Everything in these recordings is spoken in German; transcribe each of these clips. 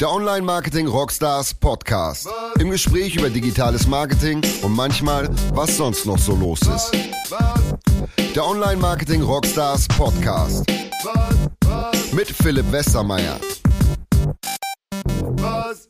Der Online Marketing Rockstars Podcast. Im Gespräch über digitales Marketing und manchmal, was sonst noch so los ist. Der Online Marketing Rockstars Podcast. Mit Philipp Westermeier.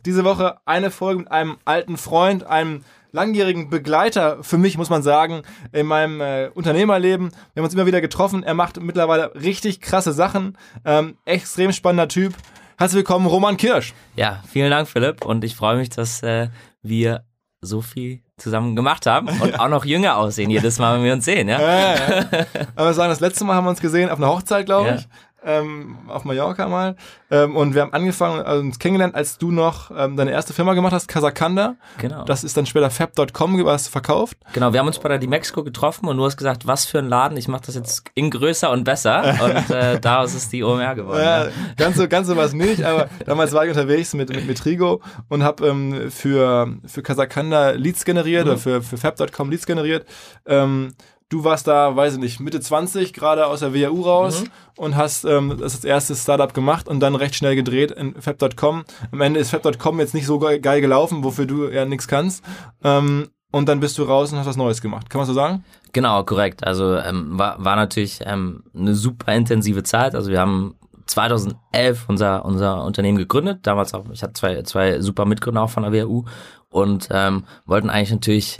Diese Woche eine Folge mit einem alten Freund, einem langjährigen Begleiter für mich, muss man sagen, in meinem äh, Unternehmerleben. Wir haben uns immer wieder getroffen. Er macht mittlerweile richtig krasse Sachen. Ähm, extrem spannender Typ. Herzlich willkommen, Roman Kirsch. Ja, vielen Dank, Philipp. Und ich freue mich, dass äh, wir so viel zusammen gemacht haben und auch noch jünger aussehen jedes Mal, wenn wir uns sehen. Ja? Ja, ja, ja. Aber sagen, das letzte Mal haben wir uns gesehen auf einer Hochzeit, glaube ich. Ähm, auf Mallorca mal. Ähm, und wir haben angefangen, also uns kennengelernt, als du noch ähm, deine erste Firma gemacht hast, Casacanda. Genau. Das ist dann später fab.com, was verkauft. Genau, wir haben uns bei der Dimexco getroffen und du hast gesagt, was für ein Laden, ich mache das jetzt in größer und besser. Und äh, daraus ist die OMR geworden. Ja, Ja. ganz so, ganz so was nicht, aber damals war ich unterwegs mit, mit, mit Trigo und habe ähm, für, für Casacanda Leads generiert oder für, für fab.com Leads generiert. Ähm, du warst da, weiß ich nicht, Mitte 20, gerade aus der WHU raus und hast ähm, das als erstes Startup gemacht und dann recht schnell gedreht in fab.com. Am Ende ist fab.com jetzt nicht so ge- geil gelaufen, wofür du ja nichts kannst. Ähm, und dann bist du raus und hast was Neues gemacht. Kann man so sagen? Genau, korrekt. Also ähm, war, war natürlich ähm, eine super intensive Zeit. Also wir haben 2011 unser, unser Unternehmen gegründet. Damals auch, ich hatte zwei, zwei super Mitgründer auch von der WHU und ähm, wollten eigentlich natürlich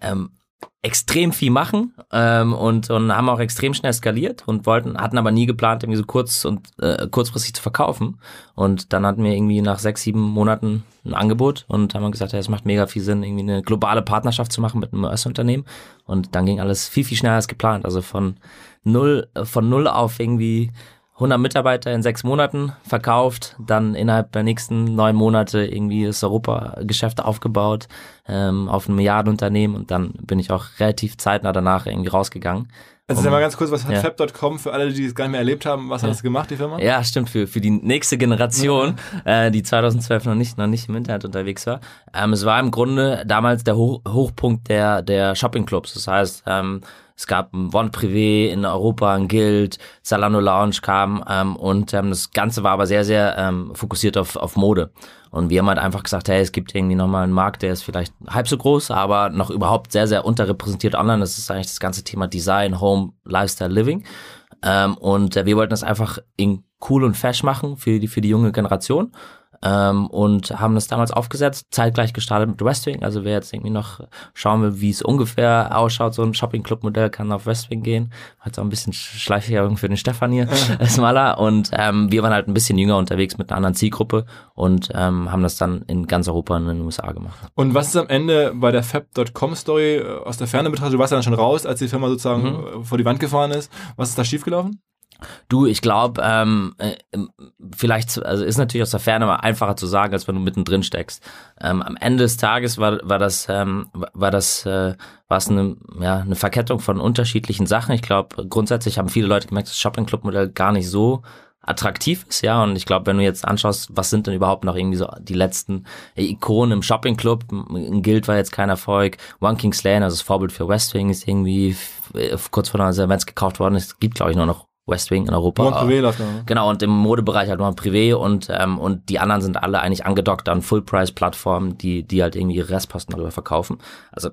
ähm, extrem viel machen ähm, und, und haben auch extrem schnell skaliert und wollten, hatten aber nie geplant, irgendwie so kurz und äh, kurzfristig zu verkaufen. Und dann hatten wir irgendwie nach sechs, sieben Monaten ein Angebot und haben gesagt, ja, es macht mega viel Sinn, irgendwie eine globale Partnerschaft zu machen mit einem US-Unternehmen. Und dann ging alles viel, viel schneller als geplant. Also von null, von null auf irgendwie 100 Mitarbeiter in sechs Monaten verkauft, dann innerhalb der nächsten neun Monate irgendwie das Europageschäft aufgebaut ähm, auf ein Milliardenunternehmen und dann bin ich auch relativ zeitnah danach irgendwie rausgegangen. Also sag mal ganz kurz, was hat Ja. fab.com für alle, die es gar nicht mehr erlebt haben, was hat das gemacht, die Firma? Ja, stimmt, für, für die nächste Generation, äh, die 2012 noch nicht, noch nicht im Internet unterwegs war. Ähm, es war im Grunde damals der Hoch, Hochpunkt der, der Shoppingclubs. Das heißt, ähm, es gab ein One Privé in Europa, ein Guild, Zalando Lounge kam ähm, und ähm, das Ganze war aber sehr, sehr ähm, fokussiert auf, auf Mode. Und wir haben halt einfach gesagt, hey, es gibt irgendwie nochmal einen Markt, der ist vielleicht halb so groß, aber noch überhaupt sehr, sehr unterrepräsentiert online. Das ist eigentlich das ganze Thema Design, Home, Lifestyle, Living. Ähm, und äh, wir wollten das einfach in cool und fesch machen für die, für die junge Generation. Ähm, und haben das damals aufgesetzt, zeitgleich gestartet mit Westwing. Also wer jetzt irgendwie noch schauen will, wie es ungefähr ausschaut, so ein Shopping-Club-Modell kann auf Westwing gehen. Hat auch ein bisschen Schleichwerbung für den Stefan hier, als Maler. Und ähm, wir waren halt ein bisschen jünger unterwegs mit einer anderen Zielgruppe und ähm, haben das dann in ganz Europa und in den USA gemacht. Und was ist am Ende bei der Fab.com-Story äh, aus der Ferne betrachtet? Du warst ja dann schon raus, als die Firma sozusagen Mhm. äh, vor die Wand gefahren ist. Was ist da schiefgelaufen? Du, ich glaube, ähm, äh, ähm, vielleicht, also ist natürlich aus der Ferne mal einfacher zu sagen, als wenn du mittendrin steckst. Ähm, am Ende des Tages war, war das, ähm, war das, äh, war es eine, ja, eine Verkettung von unterschiedlichen Sachen. Ich glaube, grundsätzlich haben viele Leute gemerkt, dass das Shopping Club Modell gar nicht so attraktiv ist, ja. Und ich glaube, wenn du jetzt anschaust, was sind denn überhaupt noch irgendwie so die letzten Ikonen im Shopping Club? Guild war jetzt kein Erfolg. One King's Lane, also das Vorbild für Westwing, ist irgendwie f- kurz vor der Insolvenz gekauft worden. Es gibt, glaube ich, nur noch Westwing in Europa. One Privé läuft da. ne? Genau, und im Modebereich halt nur ein Privé und, ähm, und die anderen sind alle eigentlich angedockt an Full-Price-Plattformen, die, die halt irgendwie ihre Restposten darüber verkaufen. Also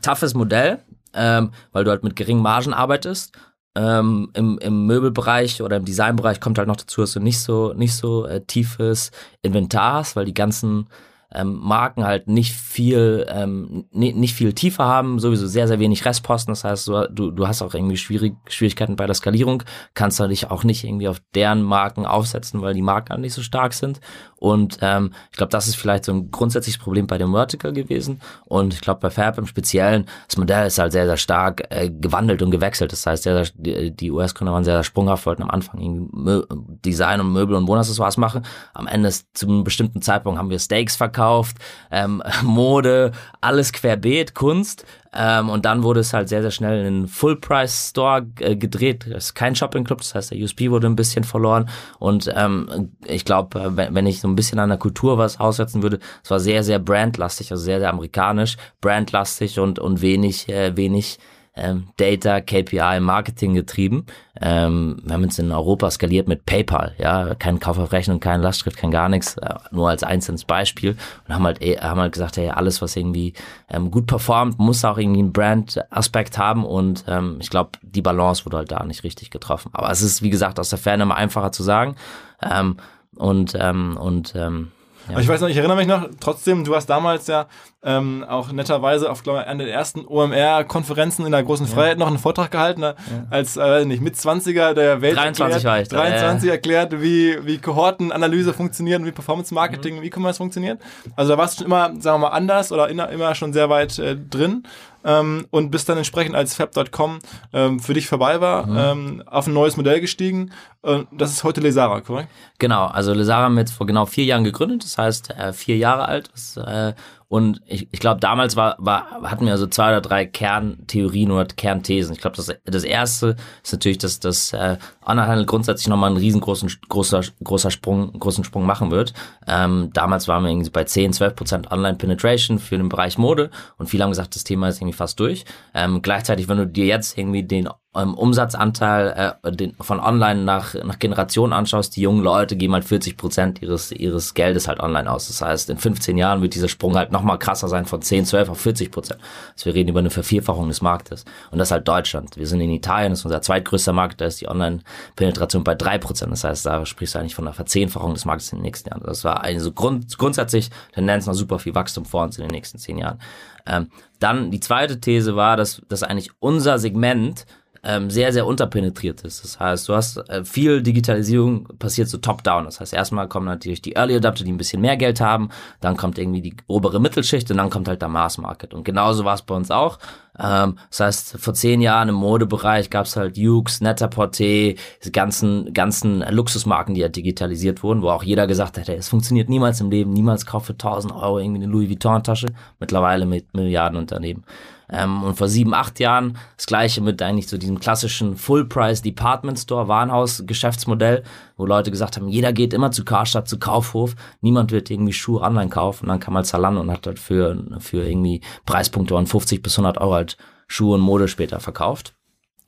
toughes Modell, ähm, weil du halt mit geringen Margen arbeitest. Ähm, im, Im Möbelbereich oder im Designbereich kommt halt noch dazu, dass du nicht so, nicht so äh, tiefes Inventar hast, weil die ganzen ähm, Marken halt nicht viel, ähm, ni- nicht viel tiefer haben, sowieso sehr, sehr wenig Restposten. Das heißt, du, du, hast auch irgendwie schwierig, Schwierigkeiten bei der Skalierung, kannst du dich auch nicht irgendwie auf deren Marken aufsetzen, weil die Marken halt nicht so stark sind. Und ähm, ich glaube, das ist vielleicht so ein grundsätzliches Problem bei dem Vertical gewesen. Und ich glaube, bei Fab im Speziellen, das Modell ist halt sehr, sehr stark äh, gewandelt und gewechselt. Das heißt, sehr, sehr, die, US-Kunden waren sehr, sehr sprunghaft, wollten am Anfang Design und Möbel und Wohnaccessoires machen. Am Ende zu einem bestimmten Zeitpunkt haben wir Steaks verkauft, ähm, Mode, alles querbeet, Kunst. Ähm, und dann wurde es halt sehr, sehr schnell in einen Full-Price-Store äh, gedreht. Das ist kein Shopping-Club, das heißt, der USP wurde ein bisschen verloren. Und ähm, ich glaube, wenn, wenn ich so ein bisschen an der Kultur was aussetzen würde, es war sehr, sehr brandlastig, also sehr, sehr amerikanisch, brandlastig und, und wenig, äh, wenig ähm, Data, KPI, Marketing getrieben. Ähm, wir haben uns in Europa skaliert mit PayPal, ja, kein Kauf auf Rechnung, kein Lastschrift, kein gar nichts, äh, nur als einzelnes Beispiel und haben halt, eh, haben halt gesagt, hey, alles, was irgendwie ähm, gut performt, muss auch irgendwie einen Brand-Aspekt haben und ähm, ich glaube, die Balance wurde halt da nicht richtig getroffen. Aber es ist, wie gesagt, aus der Ferne immer einfacher zu sagen ähm, und ähm, und ähm, ja. Ich weiß noch, ich erinnere mich noch, trotzdem, du hast damals ja ähm, auch netterweise auf, glaube ich, einer der ersten OMR-Konferenzen in der großen Freiheit ja. noch einen Vortrag gehalten, ne? ja. als äh, nicht mit 20er der Welt 23 erklärt, war ich da, 23 erklärt, wie, wie Kohortenanalyse funktioniert, wie Performance Marketing, mhm. E-Commerce funktioniert. Also da warst du schon immer, sagen wir mal, anders oder immer schon sehr weit äh, drin ähm, und bis dann entsprechend als Fab.com ähm, für dich vorbei war, mhm. ähm, auf ein neues Modell gestiegen. Äh, das ist heute Lesara, korrekt? Genau, also Lesara haben wir jetzt vor genau vier Jahren gegründet, das heißt äh, vier Jahre alt. Das, äh, und ich, ich glaube, damals war, war, hatten wir also zwei oder drei Kerntheorien oder Kernthesen. Ich glaube, das, das erste ist natürlich, dass das äh, Onlinehandel grundsätzlich nochmal einen riesengroßen großer, großer Sprung, großen Sprung machen wird. Ähm, damals waren wir irgendwie bei 10, 12 Prozent Online-Penetration für den Bereich Mode und viele haben gesagt, das Thema ist irgendwie fast durch. Ähm, gleichzeitig, wenn du dir jetzt irgendwie den ähm, Umsatzanteil äh, den, von online nach, nach Generation anschaust, die jungen Leute geben halt 40 Prozent ihres, ihres Geldes halt online aus. Das heißt, in 15 Jahren wird dieser Sprung halt nochmal krasser sein von 10, 12 auf 40 Prozent. Also wir reden über eine Vervierfachung des Marktes. Und das ist halt Deutschland. Wir sind in Italien, das ist unser zweitgrößter Markt, da ist die Online-Penetration bei 3 Prozent. Das heißt, da sprichst du eigentlich von einer Verzehnfachung des Marktes in den nächsten Jahren. Das war also grund, grundsätzlich Tendenz noch super viel Wachstum vor uns in den nächsten 10 Jahren. Ähm, dann die zweite These war, dass, dass eigentlich unser Segment ähm, sehr, sehr unterpenetriert ist. Das heißt, du hast äh, viel Digitalisierung passiert so top-down. Das heißt, erstmal kommen natürlich die Early Adapter, die ein bisschen mehr Geld haben, dann kommt irgendwie die obere Mittelschicht und dann kommt halt der Mass Market. Und genauso war es bei uns auch. Ähm, das heißt, vor zehn Jahren im Modebereich gab es halt Jux, Net-a-Porter, diese ganzen, ganzen Luxusmarken, die ja digitalisiert wurden, wo auch jeder gesagt hat, hey, es funktioniert niemals im Leben, niemals kaufe für 1000 Euro irgendwie eine Louis Vuitton-Tasche. Mittlerweile mit Milliardenunternehmen. Ähm, und vor sieben, acht Jahren das gleiche mit eigentlich so diesem klassischen Full-Price Department Store Warenhaus Geschäftsmodell, wo Leute gesagt haben, jeder geht immer zu Karstadt, zu Kaufhof, niemand wird irgendwie Schuhe online kaufen. Und dann kam halt Zalando und hat halt für, für irgendwie Preispunkte von 50 bis 100 Euro halt Schuhe und Mode später verkauft.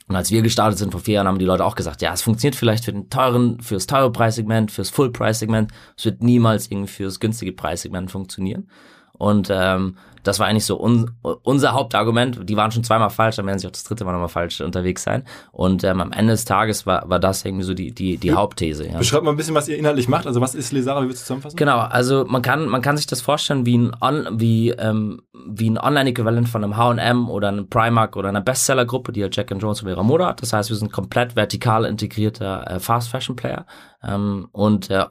Und als wir gestartet sind vor vier Jahren, haben die Leute auch gesagt, ja, es funktioniert vielleicht für den teuren, fürs teure Preissegment, fürs Full-Price-Segment. Es wird niemals irgendwie fürs günstige Preissegment funktionieren. Und ähm, das war eigentlich so un, unser Hauptargument. Die waren schon zweimal falsch, dann werden sie auch das dritte Mal nochmal falsch unterwegs sein. Und ähm, am Ende des Tages war, war das irgendwie so die, die, die Hauptthese. Ja. Beschreibt mal ein bisschen, was ihr inhaltlich macht. Also was ist Lesara, wie willst du zusammenfassen? Genau, also man kann, man kann sich das vorstellen wie ein, On, wie, ähm, wie ein Online-Äquivalent von einem H&M oder einem Primark oder einer Bestseller-Gruppe, die halt Jack Jones und ihrer Mode hat. Das heißt, wir sind komplett vertikal integrierter äh, Fast-Fashion-Player. Ähm, und äh,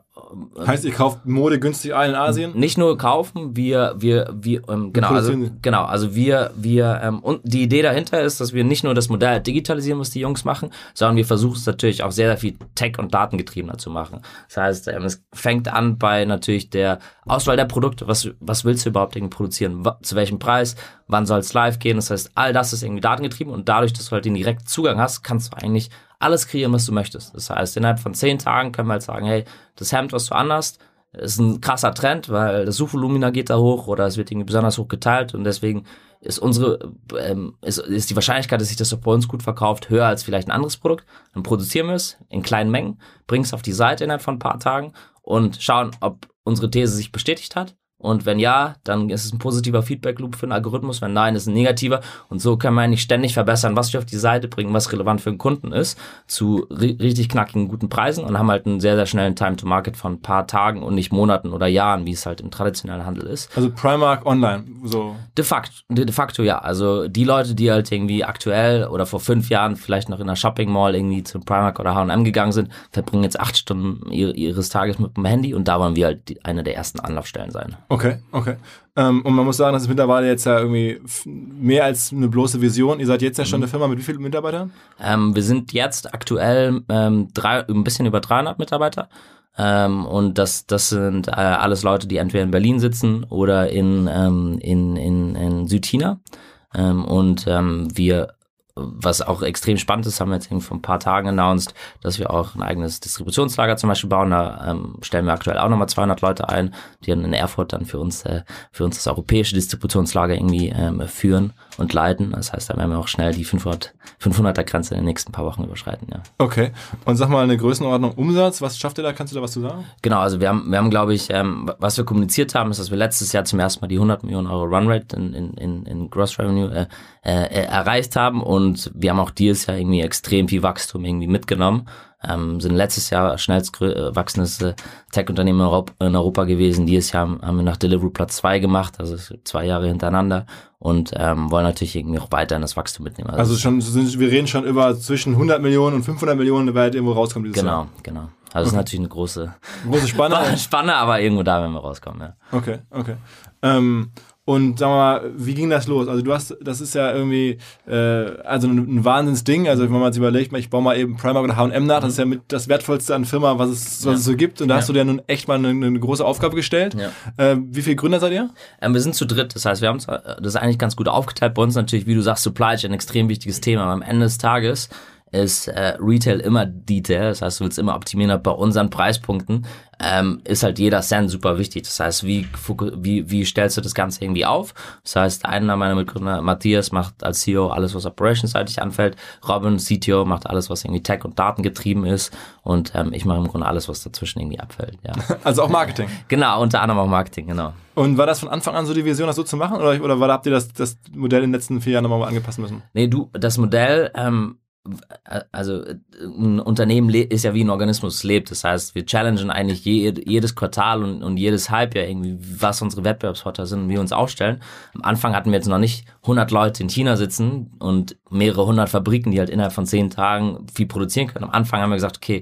heißt, ihr kauft Mode günstig ein in Asien? Nicht nur kaufen, wir, wir, wir, ähm, genau, also, genau, also wir, wir, ähm, und die Idee dahinter ist, dass wir nicht nur das Modell digitalisieren, was die Jungs machen, sondern wir versuchen es natürlich auch sehr, sehr viel Tech- und Datengetriebener zu machen. Das heißt, ähm, es fängt an bei natürlich der Auswahl der Produkte. Was, was willst du überhaupt irgendwie produzieren? Zu welchem Preis? Wann soll es live gehen? Das heißt, all das ist irgendwie datengetrieben und dadurch, dass du halt den direkten Zugang hast, kannst du eigentlich alles kreieren, was du möchtest. Das heißt, innerhalb von zehn Tagen können wir halt sagen, hey, das Hemd, was du anhast, ist ein krasser Trend, weil das Suchvolumina geht da hoch oder es wird irgendwie besonders hoch geteilt und deswegen ist unsere, ähm, ist, ist die Wahrscheinlichkeit, dass sich das bei uns gut verkauft, höher als vielleicht ein anderes Produkt. Dann produzieren wir es in kleinen Mengen, bringen es auf die Seite innerhalb von ein paar Tagen und schauen, ob unsere These sich bestätigt hat und wenn ja, dann ist es ein positiver Feedback-Loop für den Algorithmus. Wenn nein, ist es ein negativer. Und so kann man eigentlich ständig verbessern, was wir auf die Seite bringen, was relevant für den Kunden ist, zu ri richtig knackigen, guten Preisen und haben halt einen sehr, sehr schnellen Time-to-Market von ein paar Tagen und nicht Monaten oder Jahren, wie es halt im traditionellen Handel ist. Also Primark online, so. De facto, de facto ja. Also die Leute, die halt irgendwie aktuell oder vor fünf Jahren vielleicht noch in einer Shopping Mall irgendwie zum Primark oder H&M gegangen sind, verbringen jetzt acht Stunden ihres Tages mit dem Handy und da wollen wir halt die, eine der ersten Anlaufstellen sein. Okay, okay. Ähm, und man muss sagen, das ist mittlerweile jetzt ja irgendwie mehr als eine bloße Vision. Ihr seid jetzt ja schon mhm. eine Firma mit wie vielen Mitarbeitern? Ähm, wir sind jetzt aktuell ähm, drei, ein bisschen über 300 Mitarbeiter. Ähm, und das, das sind äh, alles Leute, die entweder in Berlin sitzen oder in, ähm, in, in, in Südchina. Ähm, und wir was auch extrem spannend ist, haben wir jetzt irgendwie vor ein paar Tagen announced, dass wir auch ein eigenes Distributionslager zum Beispiel bauen. Da ähm, stellen wir aktuell auch nochmal 200 Leute ein, die dann in Erfurt dann für uns, äh, für uns das europäische Distributionslager irgendwie ähm, führen und leiten. Das heißt, da werden wir auch schnell die 500, 500er Grenze in den nächsten paar Wochen überschreiten. Ja. Okay. Und sag mal eine Größenordnung Umsatz. Was schafft ihr da? Kannst du da was zu sagen? Genau. Also wir haben, wir haben, glaube ich, ähm, was wir kommuniziert haben, ist, dass wir letztes Jahr zum ersten Mal die 100 Millionen Euro Runrate in, in, in, in Gross Revenue äh, äh, erreicht haben und wir haben auch dieses Jahr irgendwie extrem viel Wachstum irgendwie mitgenommen. Ähm, sind letztes Jahr schnellst äh, wachsendes äh, Tech-Unternehmen in Europa, in Europa gewesen. Dieses Jahr haben, wir nach Deliveroo Platz zwei gemacht, also zwei Jahre hintereinander und ähm, wollen natürlich irgendwie auch weiter in das Wachstum mitnehmen. Also, also schon, sind, wir reden schon über zwischen 100 Millionen und 500 Millionen, die halt irgendwo rauskommt dieses genau, Jahr. Genau, genau. Also okay. ist natürlich eine große, große Spanne. Spanne, aber irgendwo da, wenn wir rauskommen, ja. Okay, okay. Ähm, und sag mal, wie ging das los? Also du hast, das ist ja irgendwie, äh, also ein, ein Wahnsinnsding. Also wenn man sich überlegt, ich baue mal eben Primark oder H&M nach, das ist ja mit das wertvollste an Firma, was es, was ja. es so gibt. Und da ja. hast du dir nun echt mal eine, eine große Aufgabe gestellt. Ja. Äh, wie viele Gründer seid ihr? Ähm, wir sind zu dritt. Das heißt, wir haben das ist eigentlich ganz gut aufgeteilt. Bei uns natürlich, wie du sagst, Supply Chain ein extrem wichtiges Thema. Aber am Ende des Tages ist äh, Retail immer Detail, das heißt, du willst immer optimieren. Bei unseren Preispunkten ähm, ist halt jeder Cent super wichtig. Das heißt, wie, wie, wie stellst du das Ganze irgendwie auf? Das heißt, einer meiner Mitgründer, Matthias, macht als CEO alles, was operationsseitig anfällt. Robin, CTO, macht alles, was irgendwie Tech und Daten getrieben ist. Und ähm, ich mache im Grunde alles, was dazwischen irgendwie abfällt. Ja. Also auch Marketing. genau, unter anderem auch Marketing, genau. Und war das von Anfang an so die Vision, das so zu machen? Oder, oder war, habt ihr das, das Modell in den letzten vier Jahren nochmal angepasst müssen? Nee, du, das Modell ähm, also ein Unternehmen ist ja wie ein Organismus lebt. Das heißt, wir challengen eigentlich jedes Quartal und, und jedes Halbjahr irgendwie, was unsere Wettbewerbsvorteile sind und wie wir uns aufstellen. Am Anfang hatten wir jetzt noch nicht 100 Leute in China sitzen und mehrere hundert Fabriken, die halt innerhalb von zehn Tagen viel produzieren können. Am Anfang haben wir gesagt, okay,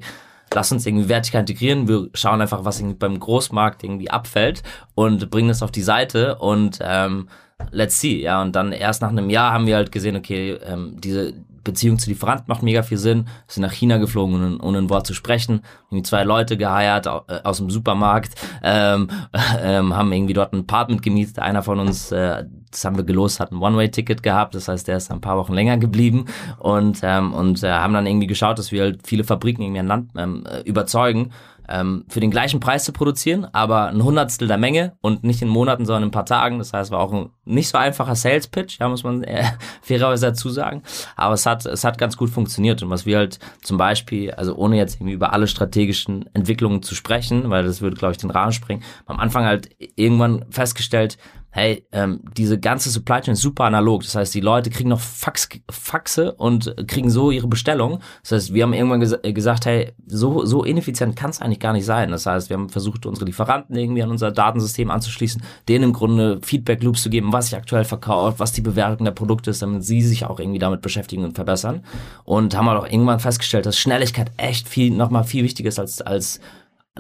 lass uns irgendwie vertikal integrieren. Wir schauen einfach, was beim Großmarkt irgendwie abfällt und bringen das auf die Seite und ähm, let's see. Ja, und dann erst nach einem Jahr haben wir halt gesehen, okay, ähm, diese Beziehung zu Lieferanten macht mega viel Sinn. Sind nach China geflogen, ohne ein Wort zu sprechen. Irgendwie zwei Leute geheiert äh, aus dem Supermarkt, ähm, ähm, haben irgendwie dort ein Apartment gemietet. Einer von uns, äh, das haben wir gelost, hat ein One-Way-Ticket gehabt. Das heißt, der ist ein paar Wochen länger geblieben und ähm, und äh, haben dann irgendwie geschaut, dass wir halt viele Fabriken irgendwie an Land ähm, äh, überzeugen ähm, für den gleichen Preis zu produzieren, aber ein Hundertstel der Menge und nicht in Monaten, sondern in ein paar Tagen. Das heißt, war auch ein nicht so einfacher Sales Pitch, ja, muss man äh, fairerweise dazu sagen. Aber es hat, es hat ganz gut funktioniert. Und was wir halt zum Beispiel, also ohne jetzt irgendwie über alle strategischen Entwicklungen zu sprechen, weil das würde, glaube ich, den Rahmen springen, am Anfang halt irgendwann festgestellt, hey, ähm, diese ganze Supply Chain ist super analog. Das heißt, die Leute kriegen noch Fax, Faxe und kriegen so ihre Bestellung. Das heißt, wir haben irgendwann ges äh, gesagt, hey, so, so ineffizient kann es eigentlich gar nicht sein. Das heißt, wir haben versucht, unsere Lieferanten irgendwie an unser Datensystem anzuschließen, denen im Grunde Feedback Loops zu geben, was sich aktuell verkauft, was die Bewertung der Produkte ist, damit sie sich auch irgendwie damit beschäftigen und verbessern. Und haben halt auch irgendwann festgestellt, dass Schnelligkeit echt viel, nochmal viel wichtiger ist als, als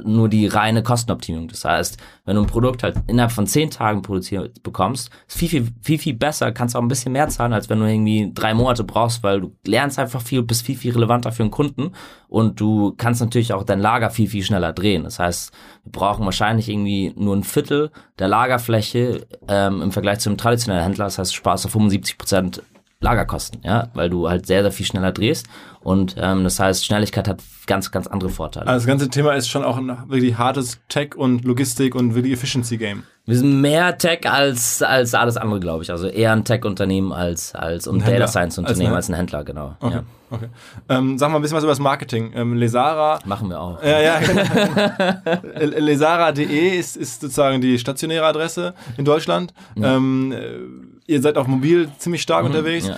nur die reine Kostenoptimierung. Das heißt, wenn du ein Produkt halt innerhalb von zehn Tagen produziert bekommst, ist viel, viel, viel, viel besser, kannst auch ein bisschen mehr zahlen, als wenn du irgendwie drei Monate brauchst, weil du lernst einfach viel, bist viel, viel relevanter für den Kunden und du kannst natürlich auch dein Lager viel, viel schneller drehen. Das heißt, wir brauchen wahrscheinlich irgendwie nur ein Viertel der Lagerfläche ähm, im Vergleich zu einem traditionellen Händler. Das heißt, du sparst auf 75 Prozent Lagerkosten, ja, weil du halt sehr, sehr viel schneller drehst. Und ähm, das heißt, Schnelligkeit hat ganz, ganz andere Vorteile. Also das ganze Thema ist schon auch ein wirklich hartes Tech und Logistik und wirklich Efficiency-Game. Wir sind mehr Tech als, als alles andere, glaube ich. Also eher ein Tech-Unternehmen als, als und Data Science-Unternehmen als, als, ein Händler, genau. Okay. Ja. Okay. Ähm, sag mal ein bisschen was über das Marketing. Ähm, Lesara. Machen wir auch. Ja, ja. Genau. Lesara.de ist, ist sozusagen die stationäre Adresse in Deutschland. Ja. Ähm, ihr seid auch mobil ziemlich stark mhm, unterwegs. Ja.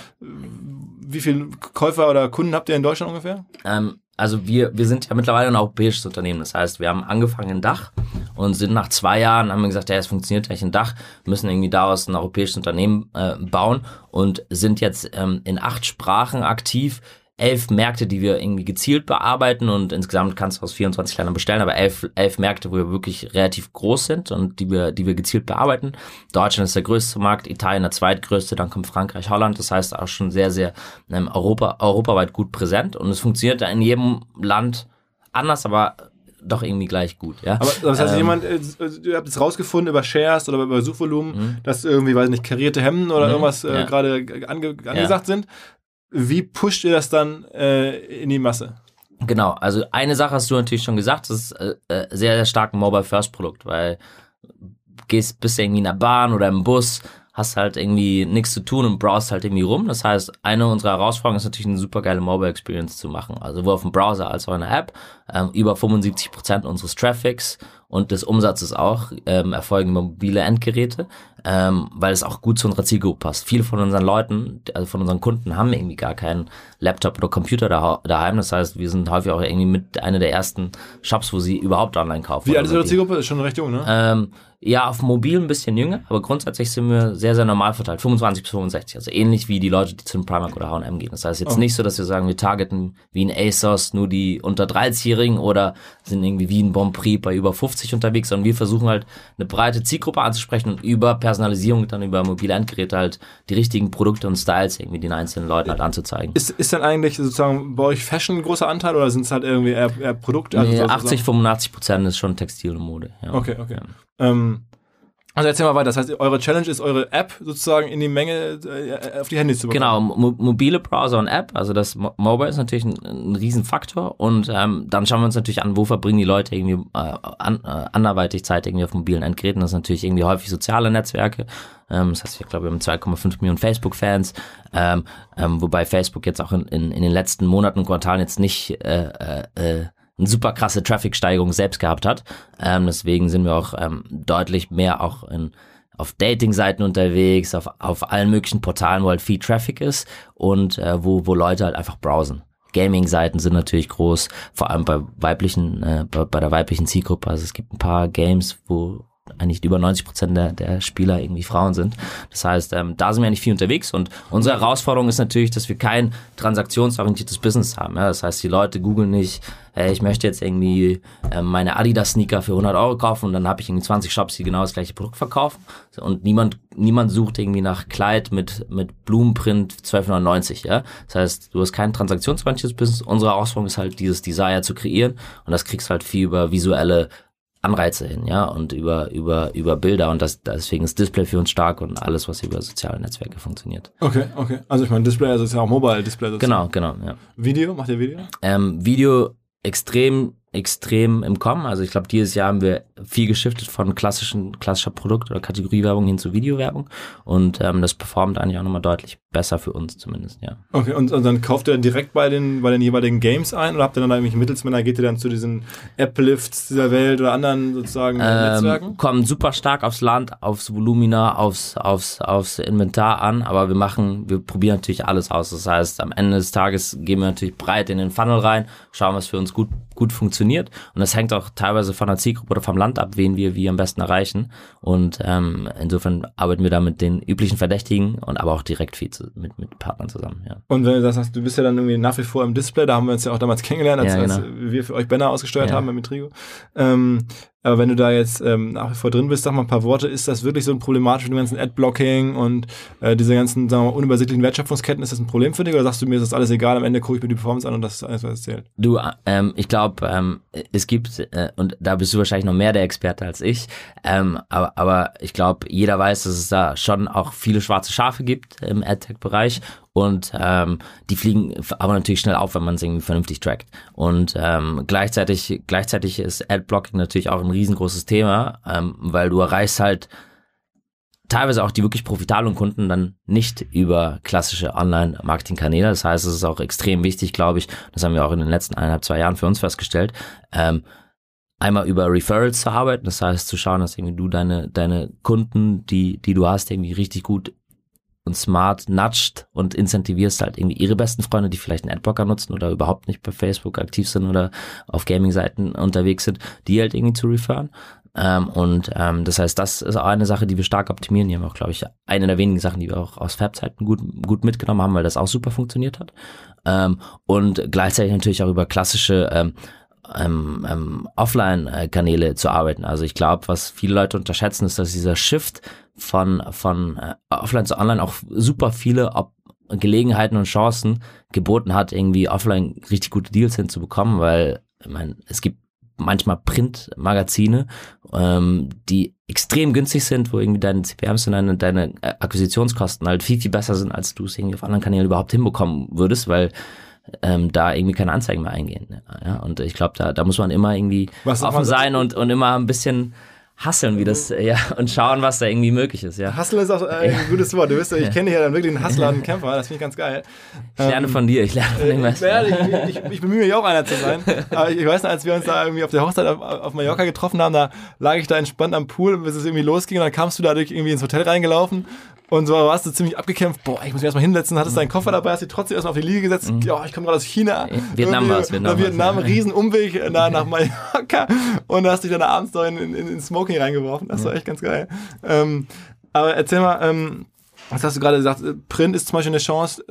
Wie viele Käufer oder Kunden habt ihr in Deutschland ungefähr? Ähm, also wir, wir sind ja mittlerweile ein europäisches Unternehmen. Das heißt, wir haben angefangen in Dach und sind nach zwei Jahren, haben wir gesagt, ja, es funktioniert nicht in Dach, müssen irgendwie daraus ein europäisches Unternehmen äh, bauen und sind jetzt ähm, in acht Sprachen aktiv elf Märkte, die wir irgendwie gezielt bearbeiten und insgesamt kannst du aus 24 Ländern bestellen, aber elf, elf Märkte, wo wir wirklich relativ groß sind und die wir, die wir gezielt bearbeiten. Deutschland ist der größte Markt, Italien der zweitgrößte, dann kommt Frankreich, Holland, das heißt auch schon sehr, sehr ähm, Europa, europaweit gut präsent und es funktioniert in jedem Land anders, aber doch irgendwie gleich gut, ja. Aber das heißt, ähm, jemand, äh, ihr habt es rausgefunden über Shares oder über Suchvolumen, mhm. dass irgendwie, weiß nicht, karierte Hemden oder mhm, irgendwas äh, ja. gerade ange angesagt ja. sind wie pusht ihr das dann äh, in die Masse? Genau, also eine Sache hast du natürlich schon gesagt, das ist äh, äh sehr, sehr stark ein Mobile First Produkt, weil gehst, bist irgendwie in der Bahn oder im Bus, hast halt irgendwie nichts zu tun und browst halt irgendwie rum. Das heißt, eine unserer Herausforderungen ist natürlich eine super geile Mobile Experience zu machen. Also sowohl auf dem Browser als auch in der App. Ähm, über 75 Prozent unseres Traffics und des Umsatzes auch ähm, erfolgen mobile Endgeräte, ähm, weil es auch gut zu unserer Zielgruppe passt. Viele von unseren Leuten, also von unseren Kunden, haben irgendwie gar keinen Laptop oder Computer daheim. Das heißt, wir sind häufig auch irgendwie mit einer der ersten Shops, wo sie überhaupt online kaufen. Wie alt ist eure Zielgruppe? Ist schon recht jung, ne? Ähm, ja, auf mobil ein bisschen jünger, aber grundsätzlich sind wir sehr, sehr normal verteilt. 25 bis 65. Also ähnlich wie die Leute, die zum Primark oder H&M gehen. Das heißt jetzt oh. nicht so, dass wir sagen, wir targeten wie ein ASOS nur die unter 30-Jährigen oder sind irgendwie wie ein Bon Prix bei über 50 unterwegs, sondern wir versuchen halt eine breite Zielgruppe anzusprechen und über Personalisierung, dann über mobile Endgeräte halt die richtigen Produkte und Styles irgendwie den einzelnen Leuten halt anzuzeigen. Ist, ist dann eigentlich sozusagen bei euch Fashion ein großer Anteil oder sind es halt irgendwie eher, eher Produkte? Also nee, 80, 85 Prozent ist schon Textil und Mode. Ja. Okay, okay. Ja. Ähm, also erzähl mal weiter. Das heißt, eure Challenge ist, eure App sozusagen in die Menge äh, auf die Handys zu bekommen. Genau, mo mobile Browser und App. Also das Mo Mobile ist natürlich ein, ein Riesenfaktor. Und ähm, dann schauen wir uns natürlich an, wo verbringen die Leute irgendwie äh, an, äh, anderweitig Zeit irgendwie auf mobilen Endgeräten. Das ist natürlich irgendwie häufig soziale Netzwerke. Ähm, das heißt, ich glaube, wir haben 2,5 Millionen Facebook-Fans. Ähm, ähm, wobei Facebook jetzt auch in, in, in den letzten Monaten und Quartalen jetzt nicht äh, äh, äh eine super krasse Traffic-Steigerung selbst gehabt hat. Ähm, deswegen sind wir auch ähm, deutlich mehr auch in, auf Dating-Seiten unterwegs, auf, auf allen möglichen Portalen, wo halt viel Traffic ist und äh, wo, wo Leute halt einfach browsen. Gaming-Seiten sind natürlich groß, vor allem bei weiblichen, äh, bei, bei der weiblichen Zielgruppe. Also es gibt ein paar Games, wo eigentlich über 90 Prozent der, der Spieler irgendwie Frauen sind. Das heißt, ähm, da sind wir nicht viel unterwegs und unsere Herausforderung ist natürlich, dass wir kein transaktionsorientiertes Business haben. Ja? Das heißt, die Leute googeln nicht, hey, ich möchte jetzt irgendwie äh, meine Adidas-Sneaker für 100 Euro kaufen und dann habe ich irgendwie 20 Shops, die genau das gleiche Produkt verkaufen und niemand niemand sucht irgendwie nach Kleid mit mit Blumenprint 12,99, ja. Das heißt, du hast kein transaktionsorientiertes Business. Unsere Herausforderung ist halt dieses Desire zu kreieren und das kriegst halt viel über visuelle Anreize hin, ja, und über, über, über Bilder und das, deswegen ist Display für uns stark und alles, was über soziale Netzwerke funktioniert. Okay, okay. Also ich meine, Display, also ist ja auch Mobile Display. Genau, genau, ja. Video, macht ihr Video? Ähm, Video extrem extrem im Kommen. Also ich glaube, dieses Jahr haben wir viel geschiftet von klassischen, klassischer Produkt- oder Kategoriewerbung hin zu Videowerbung und ähm, das performt eigentlich auch nochmal deutlich besser für uns zumindest, ja. Okay, und, und dann kauft ihr direkt bei den, bei den jeweiligen Games ein oder habt ihr dann da irgendwelche Mittelsmänner, geht ihr dann zu diesen App-Lifts dieser Welt oder anderen sozusagen ähm, Netzwerken? Kommen super stark aufs Land, aufs Volumina, aufs, aufs, aufs Inventar an, aber wir machen, wir probieren natürlich alles aus. Das heißt, am Ende des Tages gehen wir natürlich breit in den Funnel rein, schauen, was für uns gut, gut funktioniert und das hängt auch teilweise von der Zielgruppe oder vom Land ab, wen wir wie am besten erreichen und ähm, insofern arbeiten wir da mit den üblichen Verdächtigen und aber auch direkt viel zu, mit, mit Partnern zusammen, ja. Und wenn du das hast, du bist ja dann irgendwie nach wie vor im Display, da haben wir uns ja auch damals kennengelernt, als, ja, genau. als wir für euch Banner ausgesteuert ja. haben mit Mitrigo. Ähm, aber wenn du da jetzt ähm, nach wie vor drin bist, sag mal ein paar Worte, ist das wirklich so ein problematisch mit dem ganzen Ad-Blocking und äh, diese ganzen, sagen wir mal, unübersichtlichen Wertschöpfungsketten, ist das ein Problem für dich oder sagst du mir, ist das alles egal, am Ende gucke ich mir die Performance an und das ist alles, was zählt? Du, ähm, ich glaube, ähm, es gibt, äh, und da bist du wahrscheinlich noch mehr der Experte als ich, ähm, aber, aber ich glaube, jeder weiß, dass es da schon auch viele schwarze Schafe gibt im AdTech-Bereich und ähm, die fliegen aber natürlich schnell auf, wenn man es irgendwie vernünftig trackt. Und ähm, gleichzeitig, gleichzeitig ist Adblocking natürlich auch ein riesengroßes Thema, ähm, weil du erreichst halt teilweise auch die wirklich profitablen Kunden dann nicht über klassische Online-Marketing-Kanäle. Das heißt, es ist auch extrem wichtig, glaube ich, das haben wir auch in den letzten eineinhalb, zwei Jahren für uns festgestellt, ähm, einmal über Referrals zu arbeiten, das heißt zu schauen, dass irgendwie du deine, deine Kunden, die, die du hast, irgendwie richtig gut und smart nudged und incentivierst halt irgendwie ihre besten Freunde, die vielleicht einen Adblocker nutzen oder überhaupt nicht bei Facebook aktiv sind oder auf Gaming-Seiten unterwegs sind, die halt irgendwie zu referen. Ähm, und ähm, das heißt, das ist auch eine Sache, die wir stark optimieren. Die haben auch, glaube ich, eine der wenigen Sachen, die wir auch aus Fab-Zeiten gut, gut mitgenommen haben, weil das auch super funktioniert hat. Ähm, und gleichzeitig natürlich auch über klassische ähm, ähm, ähm, Offline-Kanäle zu arbeiten. Also ich glaube, was viele Leute unterschätzen, ist, dass dieser Shift von, von äh, Offline zu Online auch super viele Op Gelegenheiten und Chancen geboten hat, irgendwie offline richtig gute Deals hinzubekommen, weil ich meine, es gibt manchmal Printmagazine, ähm, die extrem günstig sind, wo irgendwie deine CPMs und deine, deine äh, Akquisitionskosten halt viel, viel besser sind, als du es irgendwie auf anderen Kanälen überhaupt hinbekommen würdest, weil ähm, da irgendwie keine Anzeigen mehr eingehen. Ja, und ich glaube, da, da muss man immer irgendwie Was offen sein und, und immer ein bisschen hasseln, wie das, äh, ja, und schauen, was da irgendwie möglich ist, ja. Hustle ist auch äh, ein gutes Wort. Du bist, ja- ich kenne dich ja dann wirklich einen Hustler einen Kämpfer. Das finde ich ganz geil. Ich lerne von dir, ich lerne von dem Ich, was. werde- ich, ich, ich bemühe mich auch einer zu sein. Aber ich, weiß noch, als wir uns da irgendwie auf der Hochzeit auf, auf Mallorca getroffen haben, da lag ich da entspannt am Pool, bis es irgendwie losging. Und dann kamst du dadurch irgendwie ins Hotel reingelaufen. Und so warst du ziemlich abgekämpft. Boah, ich muss mich erstmal hinsetzen. Hattest deinen Koffer dabei, hast dich trotzdem erstmal auf die Liege gesetzt. Ja, ich komme gerade aus China. Vietnam Irgendwie- war's, Vietnam nach Vietnam, war's. riesen Umweg nach, nach Mallorca. Und hast dich dann abends noch in, in, in Smoking reingeworfen. Das war echt ganz geil. Ähm, aber erzähl mal, ähm, was hast du gerade gesagt? Print ist zum Beispiel eine Chance.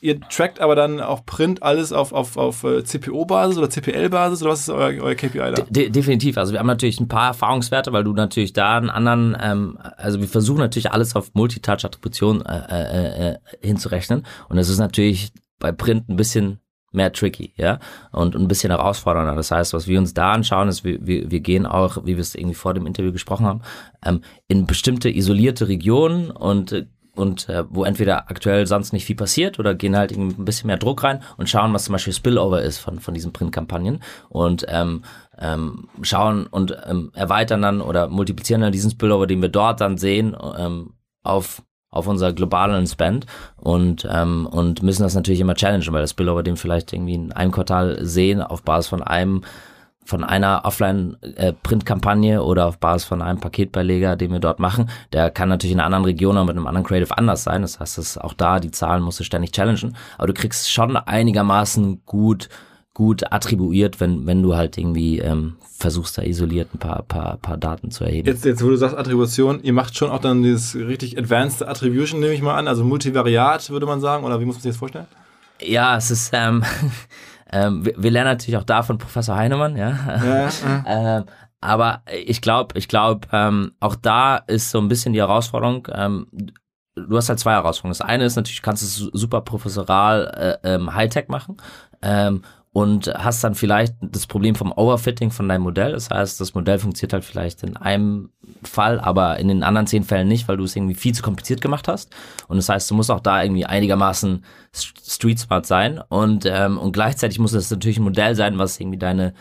Ihr trackt aber dann auch Print alles auf, auf, auf äh, CPO-Basis oder CPL-Basis oder was ist euer, euer KPI da? De definitiv. Also wir haben natürlich ein paar Erfahrungswerte, weil du natürlich da einen anderen, ähm, also wir versuchen natürlich alles auf Multitouch-Attribution äh, äh, äh, hinzurechnen. Und es ist natürlich bei Print ein bisschen mehr tricky, ja, und ein bisschen herausfordernder. Das heißt, was wir uns da anschauen, ist, wir, wir, gehen auch, wie wir es irgendwie vor dem Interview gesprochen haben, ähm, in bestimmte isolierte Regionen und äh, und äh, wo entweder aktuell sonst nicht viel passiert oder gehen halt irgendwie ein bisschen mehr Druck rein und schauen, was zum Beispiel Spillover ist von, von diesen Printkampagnen und ähm, ähm, schauen und ähm, erweitern dann oder multiplizieren dann diesen Spillover, den wir dort dann sehen, ähm, auf auf unser globalen Spend und ähm, und müssen das natürlich immer challengen, weil das Spillover, den vielleicht irgendwie in einem Quartal sehen, auf Basis von einem von einer Offline-Print-Kampagne oder auf Basis von einem Paketbeileger, den wir dort machen, der kann natürlich in einer anderen Region oder mit einem anderen Creative anders sein. Das heißt, dass auch da die Zahlen musst du ständig challengen. Aber du kriegst schon einigermaßen gut gut attribuiert, wenn wenn du halt irgendwie ähm, versuchst, da isoliert ein paar paar paar Daten zu erheben. Jetzt, jetzt, wo du sagst Attribution, ihr macht schon auch dann dieses richtig advanced Attribution, nehme ich mal an, also Multivariat, würde man sagen, oder wie muss man sich das vorstellen? Ja, es ist ähm, ähm, wir, wir lernen natürlich auch da von Professor Heinemann, ja. Ja, ja. Ähm, aber ich glaube, ich glaube, ähm, auch da ist so ein bisschen die Herausforderung. Ähm, du hast halt zwei Herausforderungen. Das eine ist natürlich, du kannst es su- super professoral äh, ähm, Hightech machen. Ähm, und hast dann vielleicht das Problem vom Overfitting von deinem Modell. Das heißt, das Modell funktioniert halt vielleicht in einem Fall, aber in den anderen zehn Fällen nicht, weil du es irgendwie viel zu kompliziert gemacht hast. Und das heißt, du musst auch da irgendwie einigermaßen st- street smart sein. Und, ähm, und gleichzeitig muss es natürlich ein Modell sein, was irgendwie deine